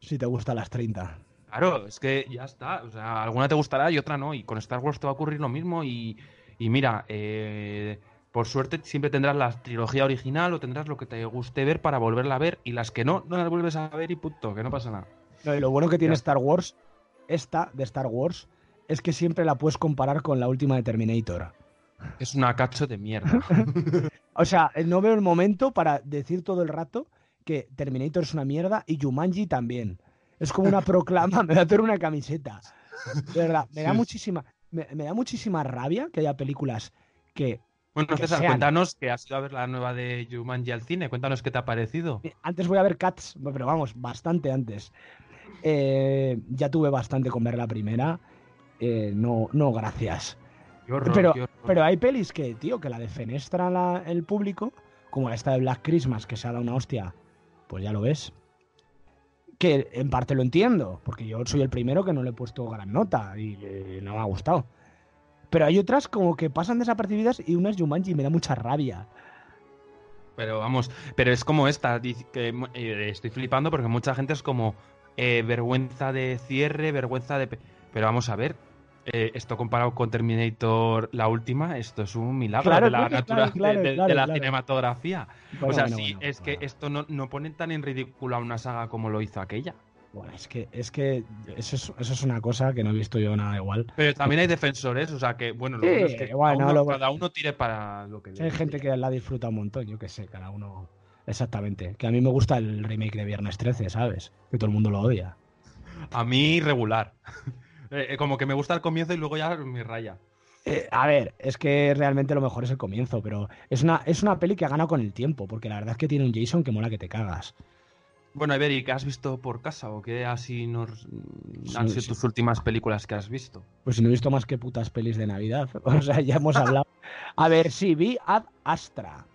Si te gustan las 30.
Claro, es que ya está. O sea, alguna te gustará y otra no. Y con Star Wars te va a ocurrir lo mismo. Y, y mira, eh, por suerte siempre tendrás la trilogía original o tendrás lo que te guste ver para volverla a ver. Y las que no, no las vuelves a ver y punto, que no pasa nada.
No, y lo bueno que tiene
Ya.
Star Wars, esta de Star Wars, es que siempre la puedes comparar con la última de Terminator.
Es una cacho de mierda. (laughs) (laughs)
O sea, no veo el momento para decir todo el rato que Terminator es una mierda y Jumanji también. Es como una (laughs) proclama, me voy a hacer una camiseta. De verdad, me da
Sí.
muchísima, me, me da muchísima rabia que haya películas que
Bueno, César,
sean.
cuéntanos que has ido a ver la nueva de Jumanji al cine. Cuéntanos qué te ha parecido.
eh, antes voy a ver Cats, pero vamos, bastante antes. Eh, ya tuve bastante con ver la primera. Eh, no, no, gracias.
Horror,
Pero, pero hay pelis que, tío, que la defenestran la- el público, como esta de Black Christmas, que se ha dado una hostia, pues ya lo ves. Que en parte lo entiendo, porque yo soy el primero que no le he puesto gran nota y eh, no me ha gustado. Pero hay otras como que pasan desapercibidas y una es Jumanji me da mucha rabia.
Pero vamos, pero es como esta, que eh, estoy flipando porque mucha gente es como eh, vergüenza de cierre, vergüenza de... pe- Pero vamos a ver, eh, esto comparado con Terminator, la última, esto es un milagro
Claro,
de la, natura-
claro, claro,
de, la cinematografía.
Bueno,
o sea,
bueno,
sí,
bueno,
es que esto no, no pone tan en ridículo a una saga como lo hizo aquella.
Bueno, es que, es que eso es, eso es una cosa que no he visto yo nada igual.
Pero también hay defensores, o sea que, bueno, lo
Sí,
bueno es que
bueno,
cada, uno,
lo-
cada uno tire para lo que le
Hay gente que la disfruta un montón, yo qué sé, cada uno. Exactamente. Que a mí me gusta el remake de Viernes 13, ¿sabes? Que todo el mundo lo odia.
A mí regular. Eh, eh, como que me gusta el comienzo y luego ya me raya.
Eh, a ver, es que realmente lo mejor es el comienzo, pero es una, es una peli que ha ganado con el tiempo, porque la verdad es que tiene un Jason que mola que te cagas.
Bueno, Iberi, ¿qué has visto por casa o qué así nos han
Sí,
sido
sí.
tus últimas películas que has visto?
Pues si no he visto más que putas pelis de Navidad. (laughs) O sea, ya hemos hablado. A ver, sí, vi Ad Astra.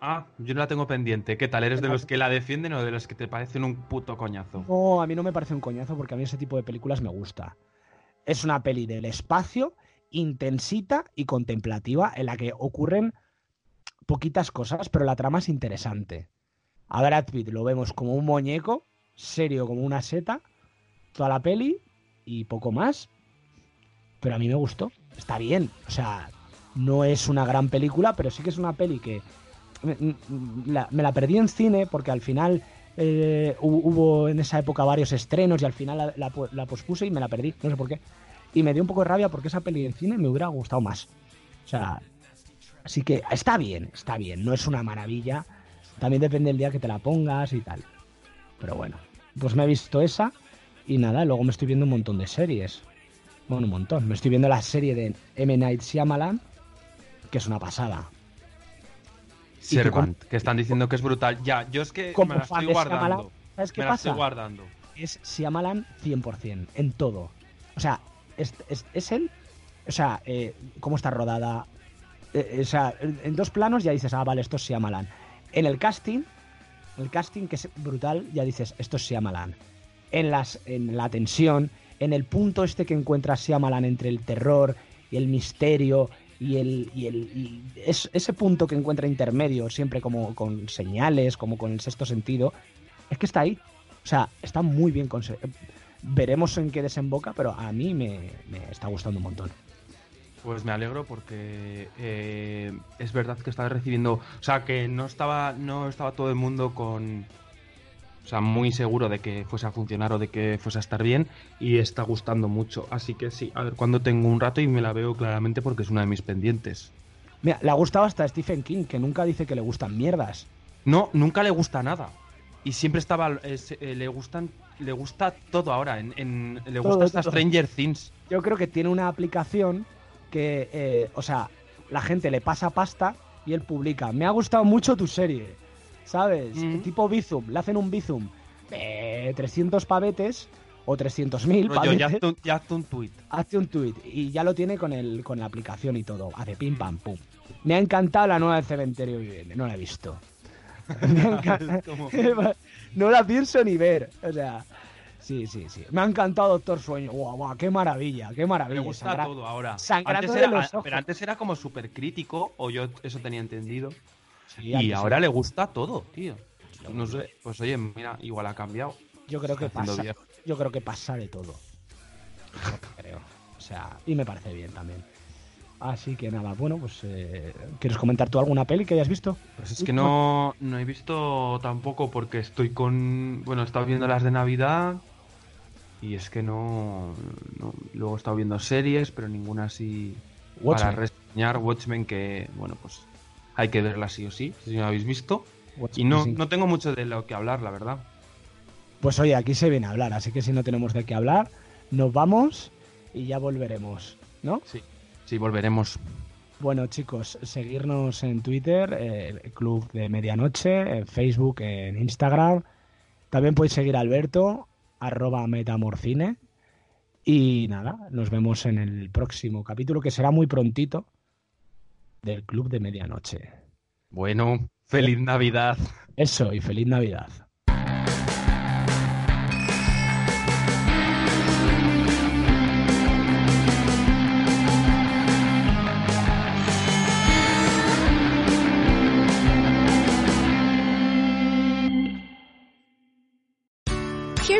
Ah, yo no la tengo pendiente. ¿Qué tal? ¿Eres de los que la defienden o de los que te parecen un puto coñazo?
No, a mí no me parece un coñazo porque a mí ese tipo de películas me gusta. Es una peli del espacio, intensita y contemplativa, en la que ocurren poquitas cosas, pero la trama es interesante. A Brad Pitt lo vemos como un muñeco, serio como una seta, toda la peli y poco más. Pero a mí me gustó. Está bien. O sea, no es una gran película, pero sí que es una peli que me, la, perdí en cine porque al final eh, hu- hubo en esa época varios estrenos y al final la, la la pospuse y me la perdí, no sé por qué. Y me dio un poco de rabia porque esa peli en cine me hubiera gustado más. O sea, así que está bien, está bien, no es una maravilla. También depende del día que te la pongas y tal. Pero bueno, pues me he visto esa y nada, luego me estoy viendo un montón de series. Bueno, un montón. Me estoy viendo la serie de M. Night Shyamalan, que es una pasada.
Servant, que están diciendo que es brutal. Ya, yo es que
Como
me la
fan
estoy
de
guardando.
¿Sabes qué
Me la
pasa?
estoy guardando.
es Shyamalan 100%, en todo. O sea, es, es, es él, o sea, eh, cómo está rodada. Eh, o sea, en, en dos planos ya dices, ah, vale, esto es Shyamalan. En el casting, el casting que es brutal, ya dices, esto es Shyamalan. En, las, en la tensión, en el punto este que encuentra Shyamalan entre el terror y el misterio y el, y el es- ese punto que encuentra intermedio, siempre como con señales, como con el sexto sentido, es que está ahí. O sea, está muy bien conseguido. Veremos en qué desemboca, pero a mí me, me está gustando un montón.
Pues me alegro porque eh, es verdad que estaba recibiendo, o sea, que no estaba, no estaba todo el mundo con, o sea, muy seguro de que fuese a funcionar o de que fuese a estar bien y está gustando mucho. Así que sí, a ver cuando tengo un rato y me la veo claramente porque es una de mis pendientes.
Mira, le ha gustado hasta Stephen King, que nunca dice que le gustan mierdas.
No, nunca le gusta nada. Y siempre estaba, eh, eh, le gustan, le gusta todo ahora. En, en- le
Todo,
gusta hasta
todo.
Stranger Things.
Yo creo que tiene una aplicación que, eh, o sea, la gente le pasa pasta y él publica, me ha gustado mucho tu serie, ¿sabes?
Mm.
Tipo Bizum, le hacen un Bizum de 300 pavetes o 300.000
Rollo, ya
pavetes.
hazte un- ya hazte un tweet.
hace un tweet y ya lo tiene con el con la aplicación y todo. Hace pim pam pum. Me ha encantado la nueva del cementerio viviente. No la he visto. (laughs) Me ha enca-
Es como- (laughs)
no la pienso ni ver. O sea, sí, sí, sí. Me ha encantado Doctor Sueño. Guau, guau, qué maravilla, qué
Me
maravilla.
gusta
Sangra-
todo ahora. Antes era, pero antes era como súper crítico, o yo eso tenía entendido.
Sí,
Y ahora
sí.
le gusta todo, tío. No sé, pues oye, mira, igual ha cambiado.
Yo creo que pasa.
viejo.
Yo creo que pasa de todo. Creo. O sea, y me parece bien también. Así que nada, bueno, pues eh, ¿quieres comentar tú alguna peli que hayas visto?
Pues es que no, no he visto tampoco porque estoy con... Bueno, he estado viendo las de Navidad y es que no... no- luego he estado viendo series, pero ninguna así
Watchmen.
para reseñar. Watchmen que, bueno, pues hay que verla sí o sí, si no la habéis visto. Y no,
Sí.
no tengo mucho de lo que hablar, la verdad.
Pues oye, aquí se viene a hablar, así que si no tenemos de qué hablar, nos vamos y ya volveremos, ¿no?
Sí, sí, volveremos.
Bueno, chicos, seguirnos en Twitter, eh, el Club de Medianoche, en Facebook, en Instagram. También podéis seguir a Alberto, arroba metamorcine. Y nada, nos vemos en el próximo capítulo, que será muy prontito, del Club de Medianoche.
Bueno, Feliz Navidad.
Eso, y feliz Navidad.